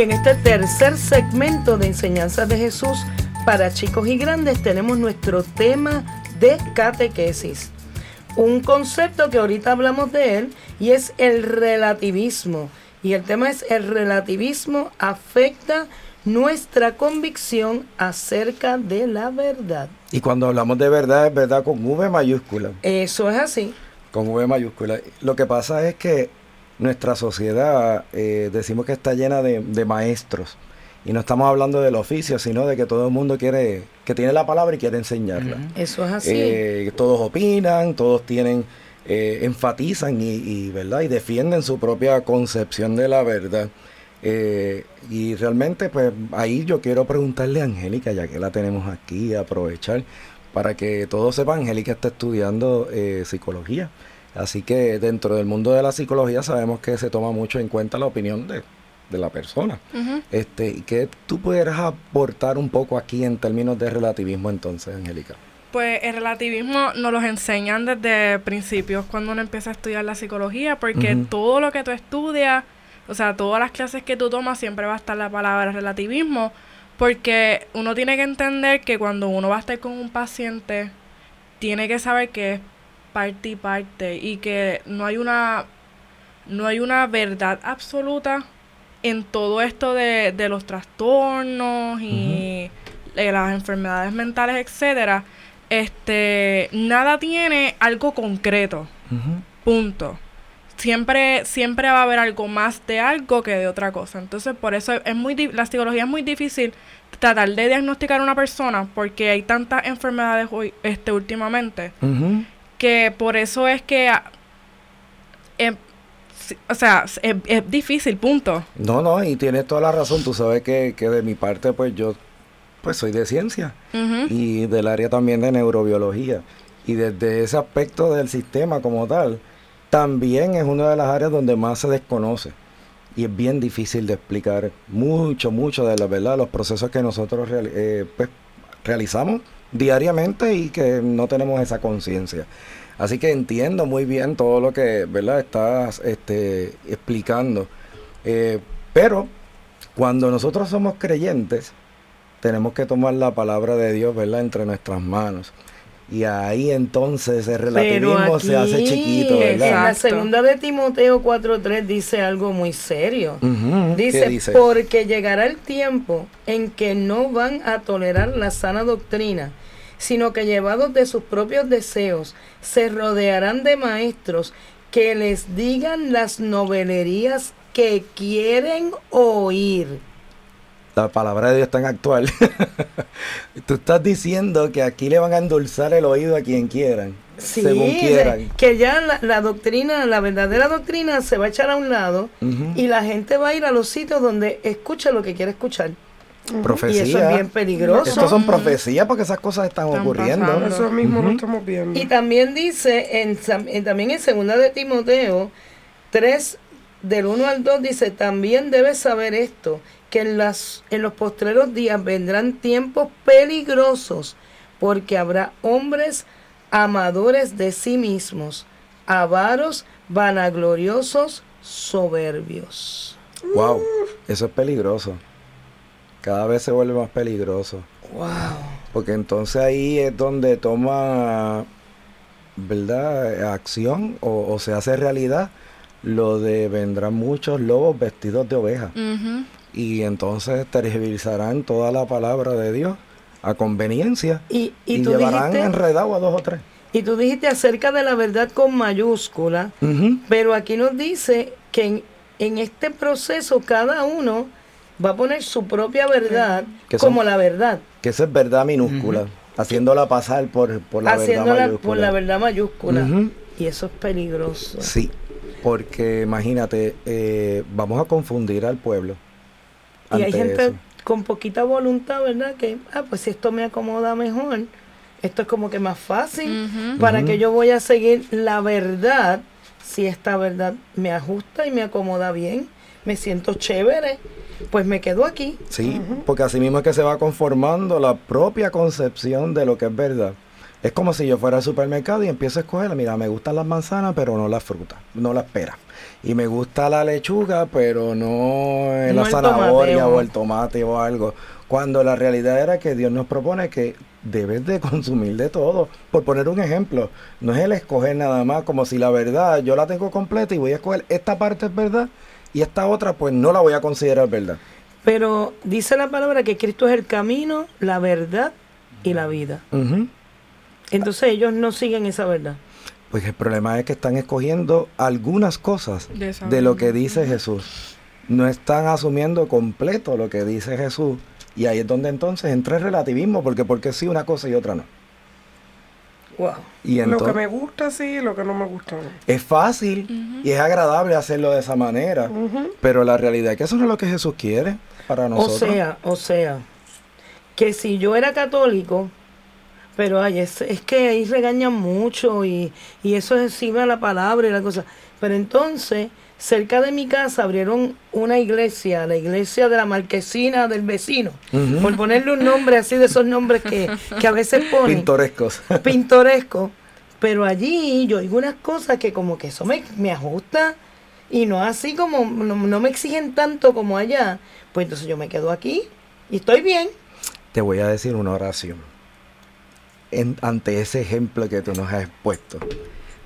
A: Y en este tercer segmento de Enseñanzas de Jesús para chicos y grandes tenemos nuestro tema de catequesis. Un concepto que ahorita hablamos de él y es el relativismo. Y el tema es el relativismo afecta nuestra convicción acerca de la verdad.
B: Y cuando hablamos de verdad, es verdad con V mayúscula.
A: Eso es así.
B: Con V mayúscula. Lo que pasa es que nuestra sociedad, eh, decimos que está llena de, de maestros. Y no estamos hablando del oficio, sino de que todo el mundo quiere, que tiene la palabra y quiere enseñarla.
A: Eso es así.
B: Eh, todos opinan, todos tienen, eh, enfatizan y, y, ¿verdad? y defienden su propia concepción de la verdad. Eh, y realmente, pues ahí yo quiero preguntarle a Angélica, ya que la tenemos aquí, aprovechar para que todos sepan, Angélica está estudiando eh, psicología. Así que dentro del mundo de la psicología sabemos que se toma mucho en cuenta la opinión de, de la persona.
E: Ujú.
B: Este, ¿y ¿Qué tú pudieras aportar un poco aquí en términos de relativismo entonces, Angélica?
E: Pues el relativismo nos los enseñan desde principios cuando uno empieza a estudiar la psicología, porque todo lo que tú estudias, o sea, todas las clases que tú tomas, siempre va a estar la palabra relativismo, porque uno tiene que entender que cuando uno va a estar con un paciente, tiene que saber que es parte y parte y que no hay una no hay una verdad absoluta en todo esto de, de los trastornos y de las enfermedades mentales, etcétera, este nada tiene algo concreto. Punto. Siempre, siempre va a haber algo más de algo que de otra cosa. Entonces, por eso es muy la psicología es muy difícil tratar de diagnosticar a una persona porque hay tantas enfermedades hoy, este, últimamente. Que por eso es que ah, em, o sea, es, es difícil, punto.
B: No, no, y tienes toda la razón. Tú sabes que, que de mi parte, pues yo pues soy de ciencia y del área también de neurobiología. Y desde ese aspecto del sistema como tal, también es una de las áreas donde más se desconoce. Y es bien difícil de explicar mucho, mucho de la verdad, los procesos que nosotros eh, pues, realizamos diariamente y que no tenemos esa conciencia. Así que entiendo muy bien todo lo que verdad estás este, explicando. Eh, pero cuando nosotros somos creyentes, tenemos que tomar la palabra de Dios ¿verdad? entre nuestras manos. Y ahí entonces el relativismo se hace chiquito,
A: En la segunda de Timoteo 4.3 dice algo muy serio.
B: Ujú, ¿qué
A: Dice,
B: dice?
A: porque llegará el tiempo en que no van a tolerar la sana doctrina, sino que llevados de sus propios deseos, se rodearán de maestros que les digan las novelerías que quieren oír.
B: La palabra de Dios es tan actual. Tú estás diciendo que aquí le van a endulzar el oído a quien quieran,
A: Sí,
B: según quieran.
A: que ya la, la doctrina, la verdadera doctrina se va a echar a un lado y la gente va a ir a los sitios donde escucha lo que quiere escuchar.
B: Profecía.
A: Y eso es bien peligroso.
B: Estos son profecías porque esas cosas están,
E: Están
B: ocurriendo.
E: pasando.
C: Eso mismo lo
B: Ujú.
C: estamos viendo.
A: Y también dice, en- también en segunda de Timoteo 3, del 1 al 2, dice, también debes saber esto, que en, las, en los postreros días vendrán tiempos peligrosos, porque habrá hombres amadores de sí mismos, avaros, vanagloriosos, soberbios.
B: Wow, eso es peligroso. cada vez se vuelve más peligroso.
A: Wow.
B: Porque entonces ahí es donde toma, ¿verdad?, acción o, o se hace realidad lo de vendrán muchos lobos vestidos de oveja. Y entonces tergiversarán toda la palabra de Dios a conveniencia
A: Y, y
B: y,
A: tú
B: llevarán
A: dijiste,
B: enredado a dos o tres.
A: y tú dijiste acerca de la verdad con mayúscula, pero aquí nos dice que en, en este proceso cada uno va a poner su propia verdad
B: Que son-
A: como la verdad,
B: Que esa es verdad minúscula, haciéndola pasar por, por la
A: haciéndola
B: verdad mayúscula.
A: por la verdad mayúscula. Y eso es peligroso.
B: Sí, porque imagínate, eh, vamos a confundir al pueblo.
A: Y hay gente
B: eso.
A: con poquita voluntad, ¿verdad? Que, ah, pues si esto me acomoda mejor, esto es como que más fácil. ¿Para que yo voy a seguir la verdad si esta verdad me ajusta y me acomoda bien? Me siento chévere, pues me quedo aquí.
B: Sí, porque así mismo es que se va conformando la propia concepción de lo que es verdad. Es como si yo fuera al supermercado y empiezo a escoger, mira, me gustan las manzanas, pero no las frutas, no las peras. Y me gusta la lechuga, pero no
A: No
B: la zanahoria
A: o-
B: el tomate o algo. Cuando la realidad era que Dios nos propone que debes de consumir de todo. Por poner un ejemplo, no es el escoger nada más, como si la verdad yo la tengo completa y voy a escoger esta parte es verdad y esta otra pues no la voy a considerar verdad.
A: Pero dice la palabra que Cristo es el camino, la verdad y la vida. Entonces ellos no siguen esa verdad.
B: Pues el problema es que están escogiendo algunas cosas
E: De
B: lo que dice Jesús. No están asumiendo completo lo que dice Jesús. Y ahí es donde entonces entra el relativismo, porque porque sí una cosa y otra no.
A: Wow.
B: Y
C: Lo que me gusta sí, lo que no me gusta no.
B: es fácil y es agradable hacerlo de esa manera, pero la realidad es que eso no es lo que Jesús quiere para
A: O
B: nosotros.
A: sea, o sea, que si yo era católico, pero ay, es, es que ahí regañan mucho y, y eso es encima de la palabra y la cosa. Pero entonces, cerca de mi casa abrieron una iglesia, la iglesia de la marquesina del vecino, por ponerle un nombre así de esos nombres que, que a veces ponen.
B: Pintorescos.
A: pintoresco, pero allí yo digo unas cosas que como que eso me, me ajusta y no así como, no, no me exigen tanto como allá, pues entonces yo me quedo aquí y estoy bien.
B: Te voy a decir una oración en- ante ese ejemplo que tú nos has expuesto.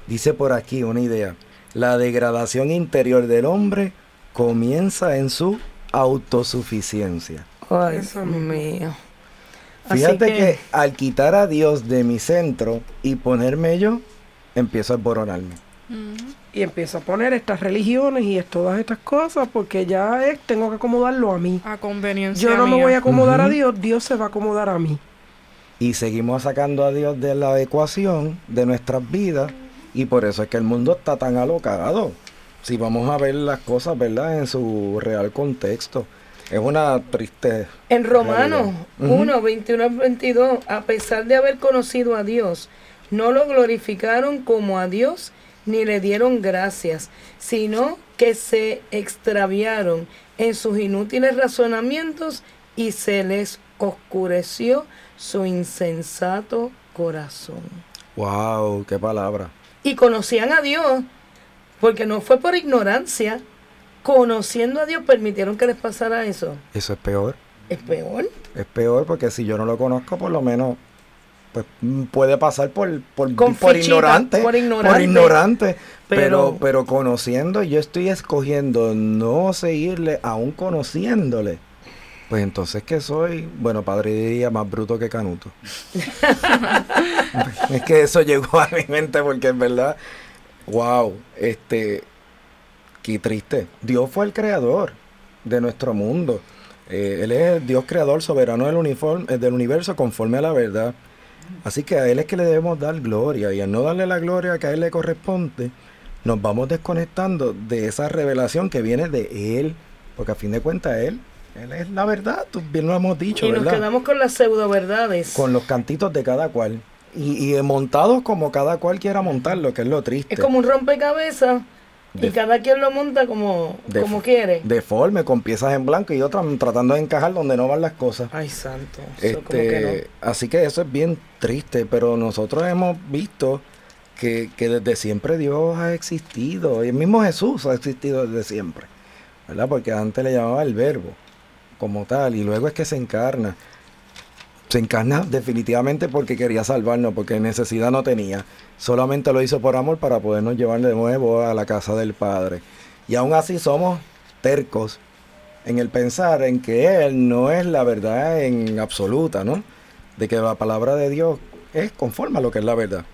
B: Dice por aquí una idea. La degradación interior del hombre comienza en su autosuficiencia.
A: Ay,
C: Eso
A: Dios mío.
B: Fíjate que... al quitar a Dios de mi centro y ponerme yo, empiezo a esboronarme.
C: Y empiezo a poner estas religiones y es- todas estas cosas porque ya es, tengo que acomodarlo a mí.
E: A conveniencia
C: Yo no me voy a acomodar a. Dios, Dios se va a acomodar a mí.
B: Y seguimos sacando a Dios de la ecuación de nuestras vidas. Y por eso es que el mundo está tan alocado. Si vamos a ver las cosas, ¿verdad? En su real contexto. Es una triste...
A: En Romanos
B: Ujú.
A: 1, 21 al 22, a pesar de haber conocido a Dios, no lo glorificaron como a Dios ni le dieron gracias, sino que se extraviaron en sus inútiles razonamientos y se les oscureció su insensato corazón.
B: ¡Wow! ¡Qué palabra!
A: Y conocían a Dios, porque no fue por ignorancia, conociendo a Dios permitieron que les pasara eso.
B: Eso es peor.
A: Es peor.
B: Es peor porque si yo no lo conozco, por lo menos pues mm, puede pasar por, por,
A: Con
B: por
A: fichita,
B: ignorante.
A: por ignorante.
B: por ignorante. Pero,
A: Pero-
B: pero conociendo, yo estoy escogiendo no seguirle, aún conociéndole. Pues entonces que soy, bueno, padre diría más bruto que canuto. es que eso llegó a mi mente porque es verdad, wow, este, qué triste. Dios fue el creador de nuestro mundo. Eh, él es el Dios creador soberano del, uniforme, eh, del universo conforme a la verdad. Así que a Él es que le debemos dar gloria y al no darle la gloria que a Él le corresponde, nos vamos desconectando de esa revelación que viene de Él, porque a fin de cuentas Él es la verdad, tú bien lo hemos dicho,
A: Y nos quedamos con las pseudo verdades.
B: Con los cantitos de cada cual y, y montados como cada cual quiera montarlo, que es lo triste.
A: Es como un rompecabezas y cada quien lo monta como,
B: De-
A: como quiere.
B: Deforme, con piezas en blanco y otras tratando de encajar donde no van las cosas.
A: Ay, santo. Eso como que
B: Este, así que eso es bien triste, pero nosotros hemos visto que, que desde siempre Dios ha existido, y el mismo Jesús ha existido desde siempre, ¿verdad? Porque antes le llamaba el verbo, como tal, y luego es que se encarna. Se encarna definitivamente porque quería salvarnos, porque necesidad no tenía. Solamente lo hizo por amor para podernos llevar de nuevo a la casa del Padre. Y aún así somos tercos en el pensar en que Él no es la verdad en absoluta, ¿no? De que la palabra de Dios es conforme a lo que es la verdad.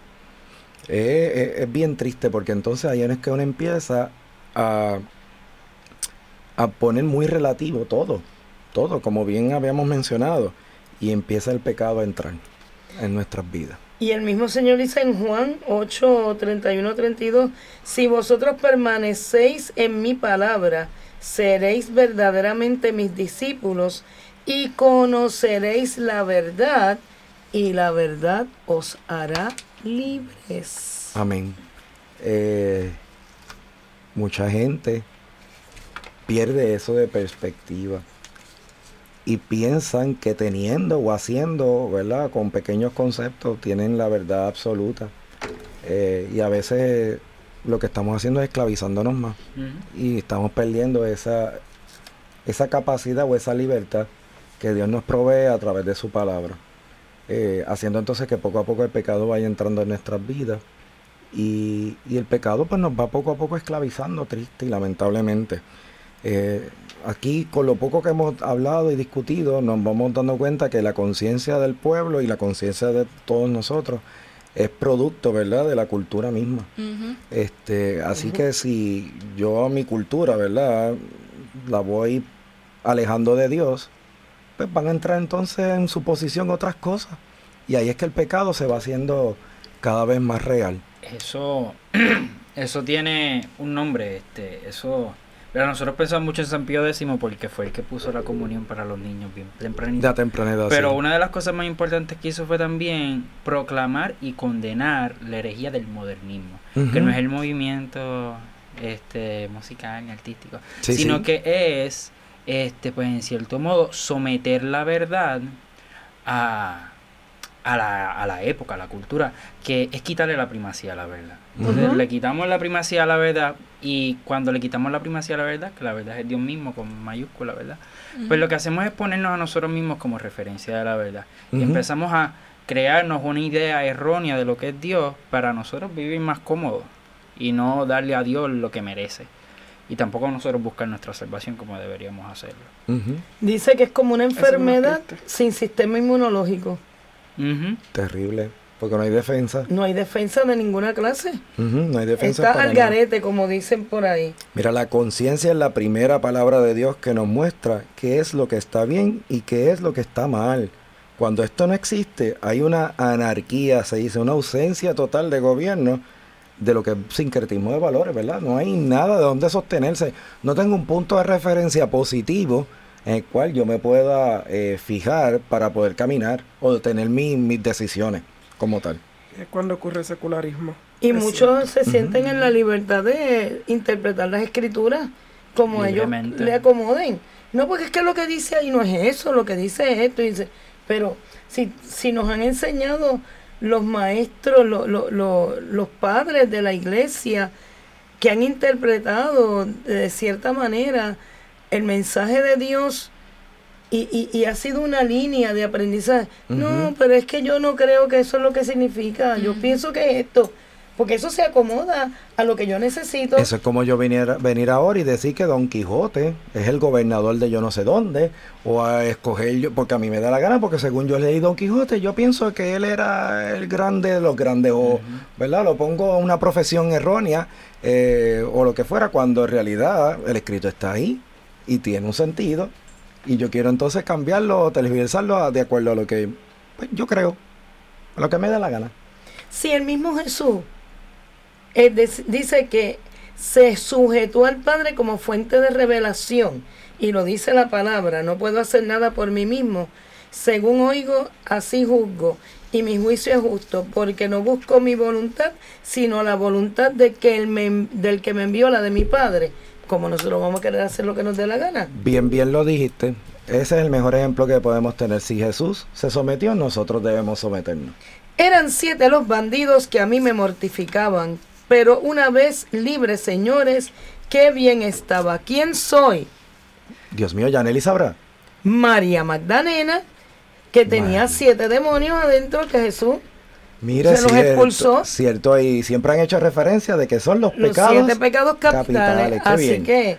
B: Es, es- bien triste porque entonces ahí es que uno empieza a, a poner muy relativo todo, todo, como bien habíamos mencionado, y empieza el pecado a entrar en nuestras vidas.
A: Y el mismo Señor dice en Juan 8, 31, 32, si vosotros permanecéis en mi palabra, seréis verdaderamente mis discípulos y conoceréis la verdad y la verdad os hará libres.
B: Amén. Eh, mucha gente pierde eso de perspectiva y piensan que teniendo o haciendo, ¿verdad? Con pequeños conceptos tienen la verdad absoluta. Eh, y a veces lo que estamos haciendo es esclavizándonos más y estamos perdiendo esa, esa capacidad o esa libertad que Dios nos provee a través de su palabra. Eh, haciendo entonces que poco a poco el pecado vaya entrando en nuestras vidas y, y el pecado pues nos va poco a poco esclavizando triste y lamentablemente. Eh, aquí con lo poco que hemos hablado y discutido nos vamos dando cuenta que la conciencia del pueblo y la conciencia de todos nosotros es producto, ¿verdad?, de la cultura misma. Este, así que si yo a mi cultura, ¿verdad? La voy alejando de Dios, pues van a entrar entonces en su posición otras cosas. Y ahí es que el pecado se va haciendo cada vez más real.
F: Eso, eso tiene un nombre, este, eso, pero nosotros pensamos mucho en San Pío X porque fue el que puso la comunión para los niños bien tempranito.
B: Temprana.
F: Pero
B: sí.
F: una de las cosas más importantes que hizo fue también proclamar y condenar la herejía del modernismo, que no es el movimiento este musical ni artístico,
B: Sí,
F: sino
B: sí.
F: que es este pues en cierto modo someter la verdad a a la, a la época, a la cultura, que es quitarle la primacía a la verdad. Entonces le quitamos la primacía a la verdad y cuando le quitamos la primacía a la verdad, que la verdad es Dios mismo con mayúscula, ¿verdad? Pues lo que hacemos es ponernos a nosotros mismos como referencia de la verdad. Y empezamos a crearnos una idea errónea de lo que es Dios para nosotros vivir más cómodos y no darle a Dios lo que merece. Y tampoco nosotros buscar nuestra salvación como deberíamos hacerlo.
A: Dice que es como una enfermedad sin sistema inmunológico.
B: Terrible. Porque no hay defensa.
A: No hay defensa de ninguna clase.
B: No hay defensa.
A: Está al
B: nada.
A: garete, como dicen por ahí.
B: Mira, la conciencia es la primera palabra de Dios que nos muestra qué es lo que está bien y qué es lo que está mal. Cuando esto no existe, hay una anarquía, se dice, una ausencia total de gobierno de lo que es sincretismo de valores, ¿verdad? No hay nada de donde sostenerse. No tengo un punto de referencia positivo en el cual yo me pueda eh, fijar para poder caminar o tener mi- mis decisiones como tal.
C: Es cuando ocurre el secularismo.
A: Y
C: Es
A: muchos se sienten en la libertad de interpretar las escrituras como ellos le acomoden. No, porque es que lo que dice ahí no es eso, lo que dice es esto. dice, pero si, si nos han enseñado los maestros, lo- lo- lo- los padres de la iglesia, que han interpretado de cierta manera el mensaje de Dios y, y- y ha sido una línea de aprendizaje. No, pero es que yo no creo que eso es lo que significa. Yo pienso que es esto. Porque eso se acomoda a lo que yo necesito.
B: Eso es como yo viniera, venir ahora y decir que Don Quijote es el gobernador de yo no sé dónde, o a escoger yo, porque a mí me da la gana, porque según yo leí Don Quijote, yo pienso que él era el grande de los grandes, o, ¿verdad? Lo pongo a una profesión errónea, eh, o lo que fuera, cuando en realidad el escrito está ahí y tiene un sentido, y yo quiero entonces cambiarlo televisarlo de acuerdo a lo que pues, yo creo, a lo que me da la gana.
A: Si el mismo Jesús eh, dice que se sujetó al Padre como fuente de revelación, y lo dice la palabra, no puedo hacer nada por mí mismo, según oigo, así juzgo, y mi juicio es justo, porque no busco mi voluntad, sino la voluntad de que el me- del que me envió, la de mi Padre, como nosotros vamos a querer hacer lo que nos dé la gana.
B: Bien, bien lo dijiste. Ese es el mejor ejemplo que podemos tener. Si Jesús se sometió, nosotros debemos someternos.
A: Eran siete los bandidos que a mí me mortificaban, pero una vez libres, señores, qué bien estaba. ¿Quién soy?
B: Dios mío, Yaneli sabrá.
A: María Magdalena, que tenía siete demonios adentro que Jesús
B: Mira,
A: se los
B: cierto,
A: expulsó.
B: Cierto, y siempre han hecho referencia de que son los
A: los
B: pecados.
A: siete pecados capitales. Así
B: bien.
A: que,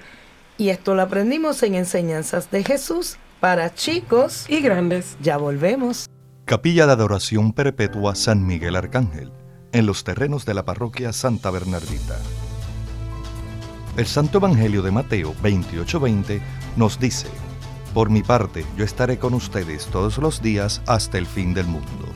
A: y esto lo aprendimos en Enseñanzas de Jesús para chicos.
C: Y grandes.
A: Ya volvemos.
G: Capilla de Adoración Perpetua San Miguel Arcángel, en los terrenos de la parroquia Santa Bernardita. El Santo Evangelio de Mateo 28:20 nos dice, Por mi parte, yo estaré con ustedes todos los días hasta el fin del mundo.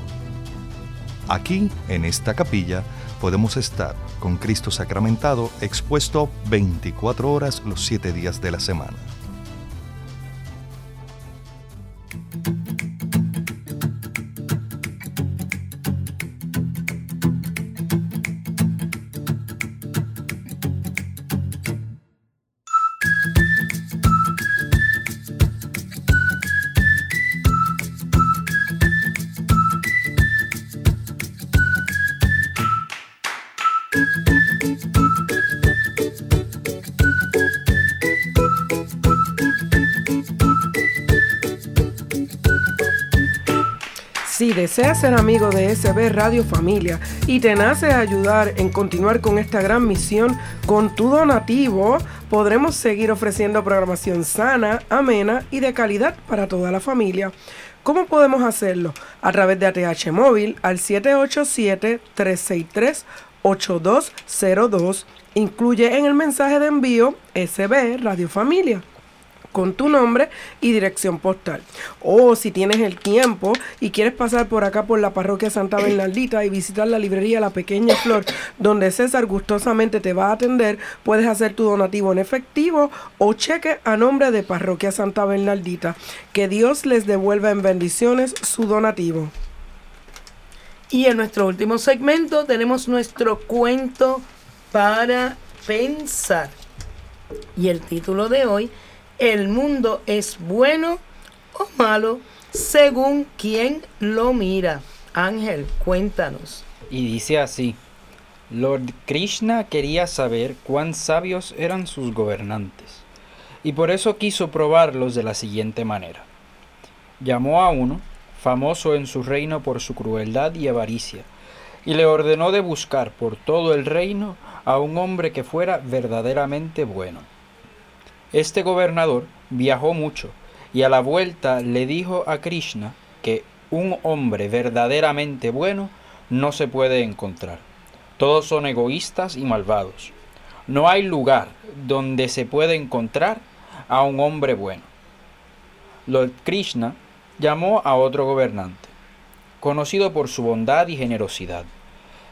G: Aquí, en esta capilla, podemos estar con Cristo sacramentado expuesto 24 horas los 7 días de la semana.
C: Deseas ser amigo de SB Radio Familia y te nace ayudar en continuar con esta gran misión, con tu donativo podremos seguir ofreciendo programación sana, amena y de calidad para toda la familia. ¿Cómo podemos hacerlo? A través de ATH Móvil al 787-363-8202. Incluye en el mensaje de envío SB Radio Familia con tu nombre y dirección postal. O si tienes el tiempo y quieres pasar por acá por la parroquia Santa Bernardita y visitar la librería La Pequeña Flor, donde César gustosamente te va a atender, puedes hacer tu donativo en efectivo o cheque a nombre de Parroquia Santa Bernardita. Que Dios les devuelva en bendiciones su donativo.
A: Y en nuestro último segmento tenemos nuestro cuento para pensar. Y el título de hoy, El mundo es bueno o malo según quien lo mira. Ángel, cuéntanos.
F: Y dice así, Lord Krishna quería saber cuán sabios eran sus gobernantes, y por eso quiso probarlos de la siguiente manera. Llamó a uno, famoso en su reino por su crueldad y avaricia, y le ordenó de buscar por todo el reino a un hombre que fuera verdaderamente bueno. Este gobernador viajó mucho, y a la vuelta le dijo a Krishna que un hombre verdaderamente bueno no se puede encontrar. Todos son egoístas y malvados. No hay lugar donde se pueda encontrar a un hombre bueno. Lord Krishna llamó a otro gobernante, conocido por su bondad y generosidad,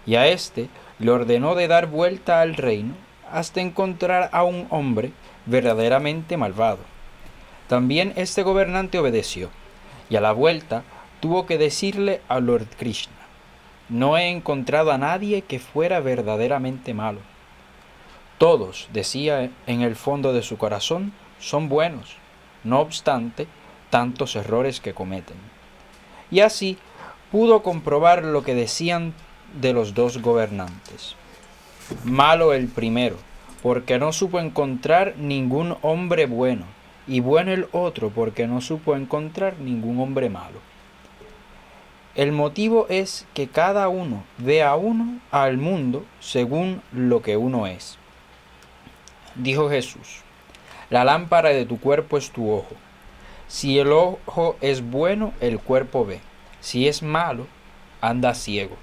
F: y a éste le ordenó de dar vuelta al reino hasta encontrar a un hombre verdaderamente malvado. También este gobernante obedeció, y a la vuelta tuvo que decirle a Lord Krishna, no he encontrado a nadie que fuera verdaderamente malo. Todos, decía en el fondo de su corazón, son buenos, no obstante tantos errores que cometen. Y así pudo comprobar lo que decían de los dos gobernantes. Malo el primero, porque no supo encontrar ningún hombre bueno, y bueno el otro, porque no supo encontrar ningún hombre malo. El motivo es que cada uno ve a uno al mundo según lo que uno es. Dijo Jesús, la lámpara de tu cuerpo es tu ojo. Si el ojo es bueno, el cuerpo ve. Si es malo, anda ciego.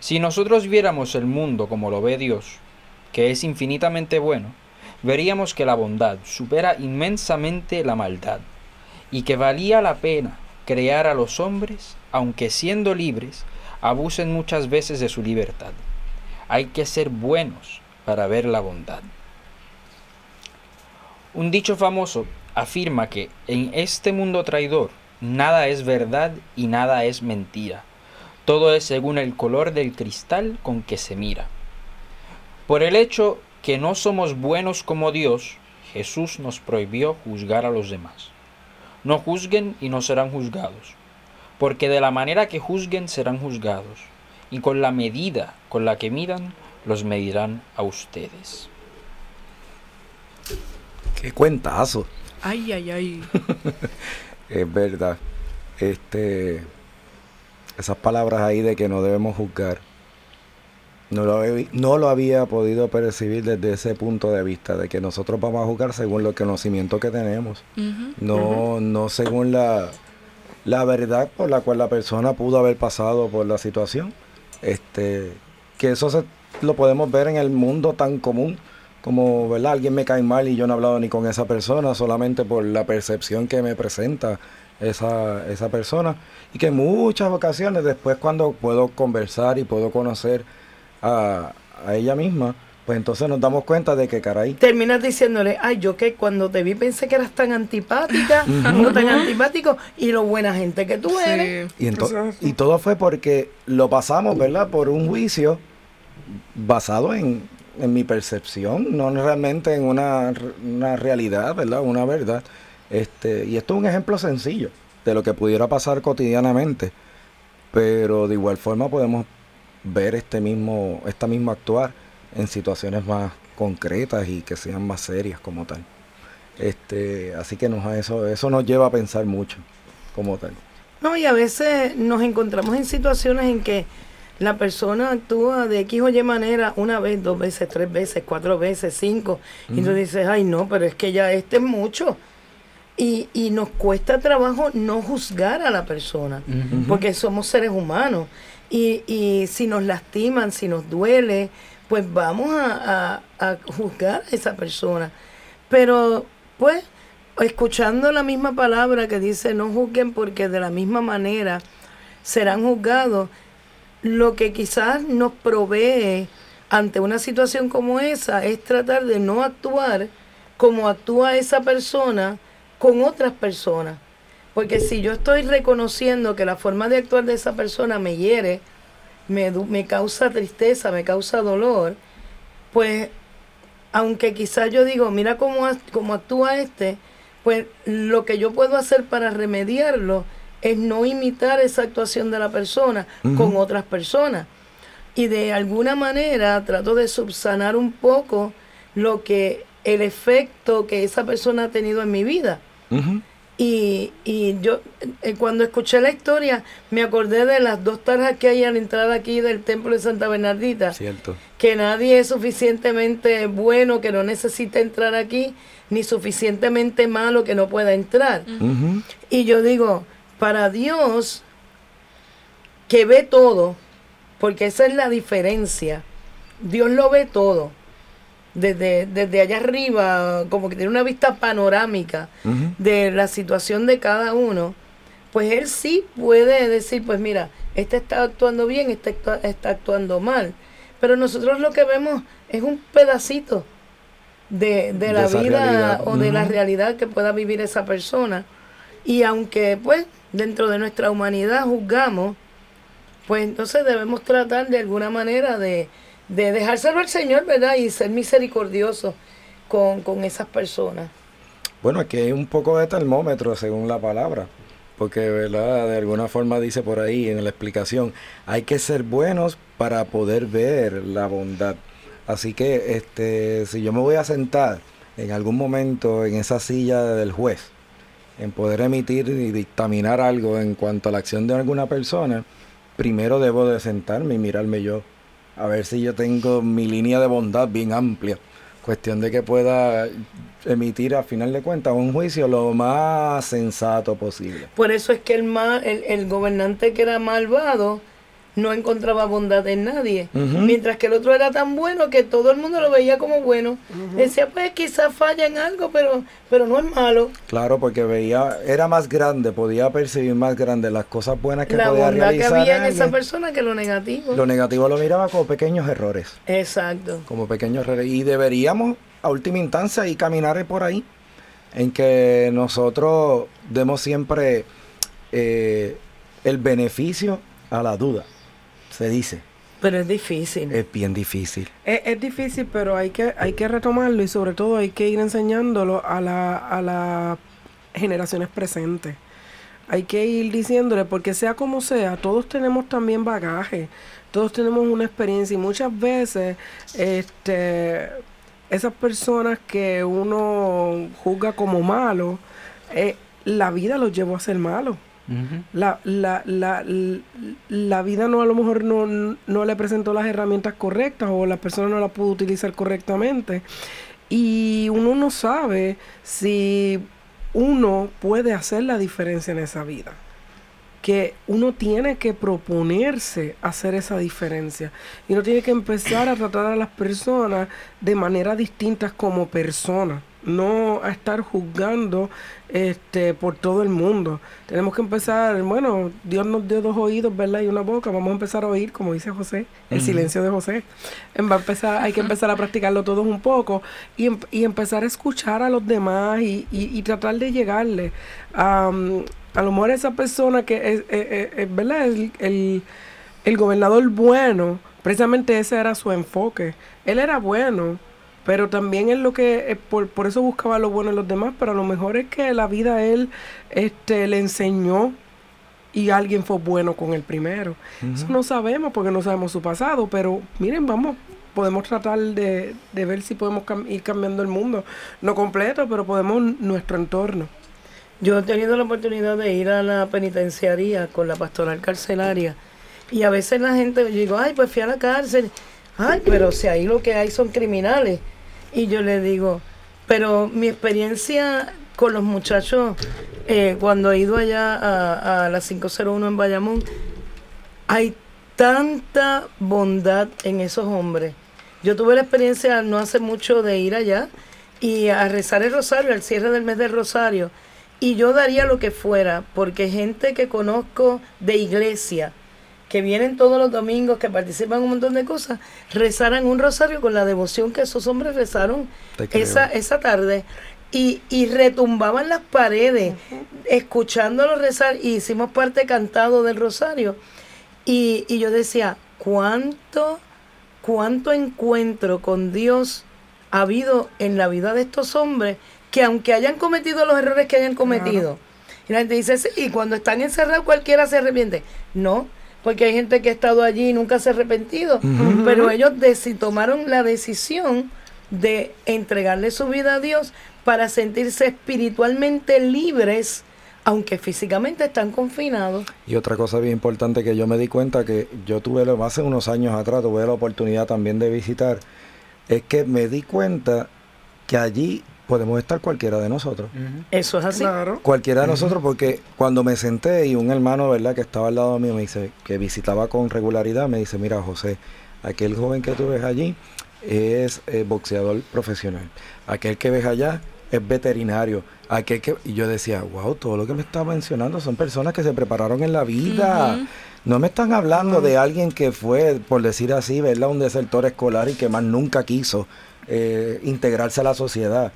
F: Si nosotros viéramos el mundo como lo ve Dios, que es infinitamente bueno, veríamos que la bondad supera inmensamente la maldad, y que valía la pena crear a los hombres, aunque siendo libres, abusen muchas veces de su libertad. Hay que ser buenos para ver la bondad. Un dicho famoso afirma que en este mundo traidor nada es verdad y nada es mentira. Todo es según el color del cristal con que se mira. Por el hecho que no somos buenos como Dios, Jesús nos prohibió juzgar a los demás. No juzguen y no serán juzgados, porque de la manera que juzguen serán juzgados, y con la medida con la que midan, los medirán a ustedes.
B: Qué cuentazo.
E: Ay, ay, ay.
B: Es verdad. Este, esas palabras ahí de que no debemos juzgar. No lo, habí- no lo había podido percibir desde ese punto de vista, de que nosotros vamos a juzgar según los conocimientos que tenemos, no, no según la, la verdad por la cual la persona pudo haber pasado por la situación. Este, que eso se- lo podemos ver en el mundo tan común como, ¿verdad? Alguien me cae mal y yo no he hablado ni con esa persona solamente por la percepción que me presenta esa, esa persona. Y que en muchas ocasiones después cuando puedo conversar y puedo conocer a, a ella misma, pues entonces nos damos cuenta de que, caray,
A: Terminas diciéndole, ay, yo que cuando te vi pensé que eras tan antipática o tan antipático y lo buena gente que tú eres.
E: Sí.
B: Y, y todo fue porque lo pasamos, ¿verdad? Por un juicio basado en, en mi percepción, no realmente en una, una realidad, ¿verdad? Una verdad. Este, y esto es un ejemplo sencillo de lo que pudiera pasar cotidianamente, pero de igual forma podemos ver este mismo, esta misma actuar en situaciones más concretas y que sean más serias como tal. Este, así que nos, eso, eso nos lleva a pensar mucho como tal.
A: No, y a veces nos encontramos en situaciones en que la persona actúa de X o Y manera una vez, dos veces, tres veces, cuatro veces, cinco. Y tú dices, ay, no, pero es que ya este es mucho. Y, y nos cuesta trabajo no juzgar a la persona, porque somos seres humanos. Y, y si nos lastiman, si nos duele, pues vamos a, a- juzgar a esa persona. Pero, pues, escuchando la misma palabra que dice no juzguen porque de la misma manera serán juzgados, lo que quizás nos provee ante una situación como esa es tratar de no actuar como actúa esa persona con otras personas. Porque si yo estoy reconociendo que la forma de actuar de esa persona me hiere, me, me causa tristeza, me causa dolor, pues aunque quizás yo digo, mira cómo, cómo actúa este, pues lo que yo puedo hacer para remediarlo es no imitar esa actuación de la persona con otras personas. Y de alguna manera trato de subsanar un poco lo que el efecto que esa persona ha tenido en mi vida. Y, y yo eh, cuando escuché la historia me acordé de las dos tarjas que hay a la entrada aquí del templo de Santa Bernardita.
B: Cierto.
A: que nadie es suficientemente bueno que no necesite entrar aquí, ni suficientemente malo que no pueda entrar. Y yo digo, para Dios, que ve todo, porque esa es la diferencia, Dios lo ve todo, desde, desde allá arriba, como que tiene una vista panorámica de la situación de cada uno, pues él sí puede decir, pues mira, este está actuando bien, este actua- está actuando mal. Pero nosotros lo que vemos es un pedacito de, de la vida
B: realidad.
A: o de la realidad que pueda vivir esa persona. Y aunque pues dentro de nuestra humanidad juzgamos, pues entonces debemos tratar de alguna manera de, de dejárselo al Señor, ¿verdad? Y ser misericordiosos con, con esas personas.
B: Bueno, aquí hay un poco de termómetro según la palabra, porque verdad, de alguna forma dice por ahí en la explicación, hay que ser buenos para poder ver la bondad. Así que este, si yo me voy a sentar en algún momento en esa silla del juez, en poder emitir y dictaminar algo en cuanto a la acción de alguna persona, primero debo de sentarme y mirarme yo, a ver si yo tengo mi línea de bondad bien amplia. Cuestión de que pueda emitir a final de cuentas un juicio lo más sensato posible.
A: Por eso es que el, ma- el, el gobernante que era malvado no encontraba bondad en nadie. Mientras que el otro era tan bueno que todo el mundo lo veía como bueno. Decía, pues quizás falla en algo, pero, pero no es malo.
B: Claro, porque veía, era más grande, podía percibir más grande las cosas buenas que
A: La
B: podía
A: bondad que había en esa persona que lo negativo.
B: Lo negativo lo miraba como pequeños errores,
A: Exacto.
B: como pequeños errores. Y deberíamos, a última instancia, y caminar por ahí, en que nosotros demos siempre eh, el beneficio a la duda. Se dice,
A: Pero es difícil.
B: es bien difícil.
C: Es, es difícil, pero hay que, hay que retomarlo y sobre todo hay que ir enseñándolo a la, a las generaciones presentes. Hay que ir diciéndole, porque sea como sea, todos tenemos también bagaje, todos tenemos una experiencia y muchas veces este, esas personas que uno juzga como malos, eh, la vida los llevó a ser malos. La, la, la, la, vida no a lo mejor no, no le presentó las herramientas correctas o la persona no la pudo utilizar correctamente. Y uno no sabe si uno puede hacer la diferencia en esa vida. Que uno tiene que proponerse hacer esa diferencia. Y uno tiene que empezar a tratar a las personas de manera distinta como personas no a estar juzgando este por todo el mundo. Tenemos que empezar, bueno, Dios nos dio dos oídos, ¿verdad? Y una boca, vamos a empezar a oír, como dice José, el silencio de José. Em, va a empezar, hay que empezar a practicarlo todos un poco y, em, y empezar a escuchar a los demás y, y, tratar de llegarle a, a lo mejor esa persona que es, eh, eh, ¿verdad? El, el, el gobernador bueno, precisamente ese era su enfoque. Él era bueno, pero también es lo que, eh, por, por eso buscaba lo bueno en los demás, pero a lo mejor es que la vida a él este, le enseñó y alguien fue bueno con el primero. Eso no sabemos porque no sabemos su pasado, pero miren, vamos, podemos tratar de, de ver si podemos ir cambiando el mundo. No completo, pero podemos nuestro entorno.
A: Yo he tenido la oportunidad de ir a la penitenciaría con la pastoral carcelaria y a veces la gente, yo digo, ay, pues fui a la cárcel, ay, pero si ahí lo que hay son criminales. Y yo le digo, pero mi experiencia con los muchachos, eh, cuando he ido allá a, a la 501 en Bayamón, hay tanta bondad en esos hombres. Yo tuve la experiencia no hace mucho de ir allá y a rezar el rosario, al cierre del mes del rosario. Y yo daría lo que fuera, porque gente que conozco de iglesia, que vienen todos los domingos, que participan en un montón de cosas, rezaran un rosario con la devoción que esos hombres rezaron esa, esa tarde. Y, y retumbaban las paredes, escuchándolos rezar, y hicimos parte cantado del rosario. Y, y yo decía, ¿cuánto, cuánto encuentro con Dios ha habido en la vida de estos hombres que aunque hayan cometido los errores que hayan cometido, y la gente dice, sí, y cuando están encerrados cualquiera se arrepiente. No, porque hay gente que ha estado allí y nunca se ha arrepentido, pero ellos tomaron la decisión de entregarle su vida a Dios para sentirse espiritualmente libres, aunque físicamente están confinados.
B: Y otra cosa bien importante que yo me di cuenta que yo tuve hace unos años atrás, tuve la oportunidad también de visitar, es que me di cuenta que allí podemos estar cualquiera de nosotros.
A: Eso es así.
B: Cualquiera de nosotros, porque cuando me senté y un hermano, ¿verdad?, que estaba al lado mío, me dice, que visitaba con regularidad, me dice, mira, José, aquel joven que tú ves allí es eh, boxeador profesional. Aquel que ves allá es veterinario. Aquel que... Y yo decía, wow, todo lo que me está mencionando son personas que se prepararon en la vida. No me están hablando de alguien que fue, por decir así, ¿verdad?, un desertor escolar y que más nunca quiso eh, integrarse a la sociedad.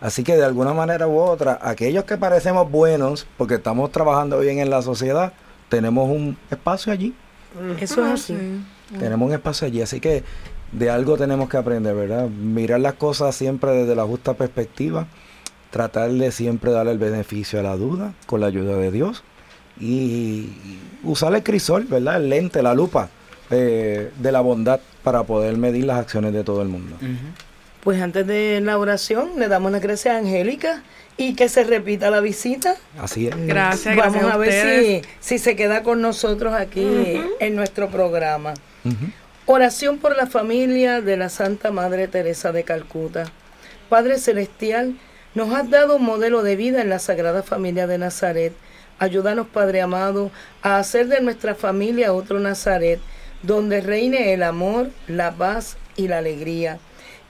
B: Así que de alguna manera u otra, aquellos que parecemos buenos, porque estamos trabajando bien en la sociedad, tenemos un espacio allí.
A: Eso es así.
B: Tenemos un espacio allí, así que de algo tenemos que aprender, ¿verdad? Mirar las cosas siempre desde la justa perspectiva, tratar de siempre darle el beneficio a la duda con la ayuda de Dios y usar el crisol, ¿verdad? El lente, la lupa de, la bondad para poder medir las acciones de todo el mundo.
A: Pues antes de la oración le damos la gracia a Angélica y que se repita la visita.
B: Así es.
E: Gracias,
A: Vamos
E: a,
A: ver si, se queda con nosotros aquí en nuestro programa. Oración por la familia de la Santa Madre Teresa de Calcuta. Padre Celestial, nos has dado un modelo de vida en la Sagrada Familia de Nazaret. Ayúdanos, Padre amado, a hacer de nuestra familia otro Nazaret, donde reine el amor, la paz y la alegría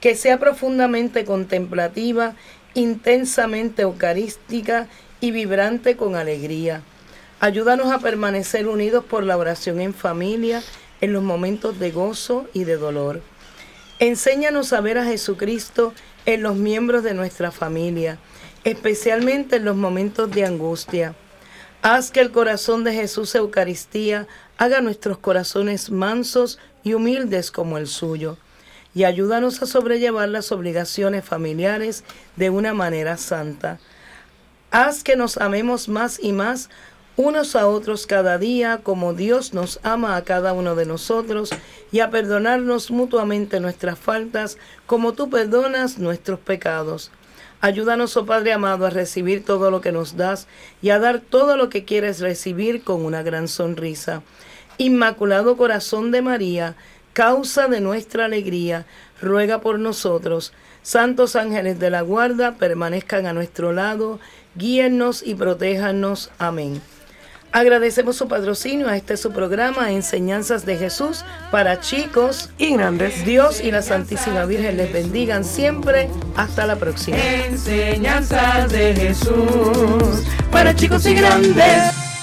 A: que sea profundamente contemplativa, intensamente eucarística y vibrante con alegría. Ayúdanos a permanecer unidos por la oración en familia en los momentos de gozo y de dolor. Enséñanos a ver a Jesucristo en los miembros de nuestra familia, especialmente en los momentos de angustia. Haz que el corazón de Jesús Eucaristía haga nuestros corazones mansos y humildes como el suyo y ayúdanos a sobrellevar las obligaciones familiares de una manera santa. Haz que nos amemos más y más unos a otros cada día como Dios nos ama a cada uno de nosotros y a perdonarnos mutuamente nuestras faltas como tú perdonas nuestros pecados. Ayúdanos, oh Padre amado, a recibir todo lo que nos das y a dar todo lo que quieres recibir con una gran sonrisa. Inmaculado Corazón de María, causa de nuestra alegría, ruega por nosotros. Santos ángeles de la guarda, permanezcan a nuestro lado, guíennos y protéjanos. Amén. Agradecemos su patrocinio a este su programa Enseñanzas de Jesús para chicos
C: y grandes.
A: Dios y la Santísima Virgen les bendigan siempre. Hasta la próxima.
H: Enseñanzas de Jesús para chicos y grandes.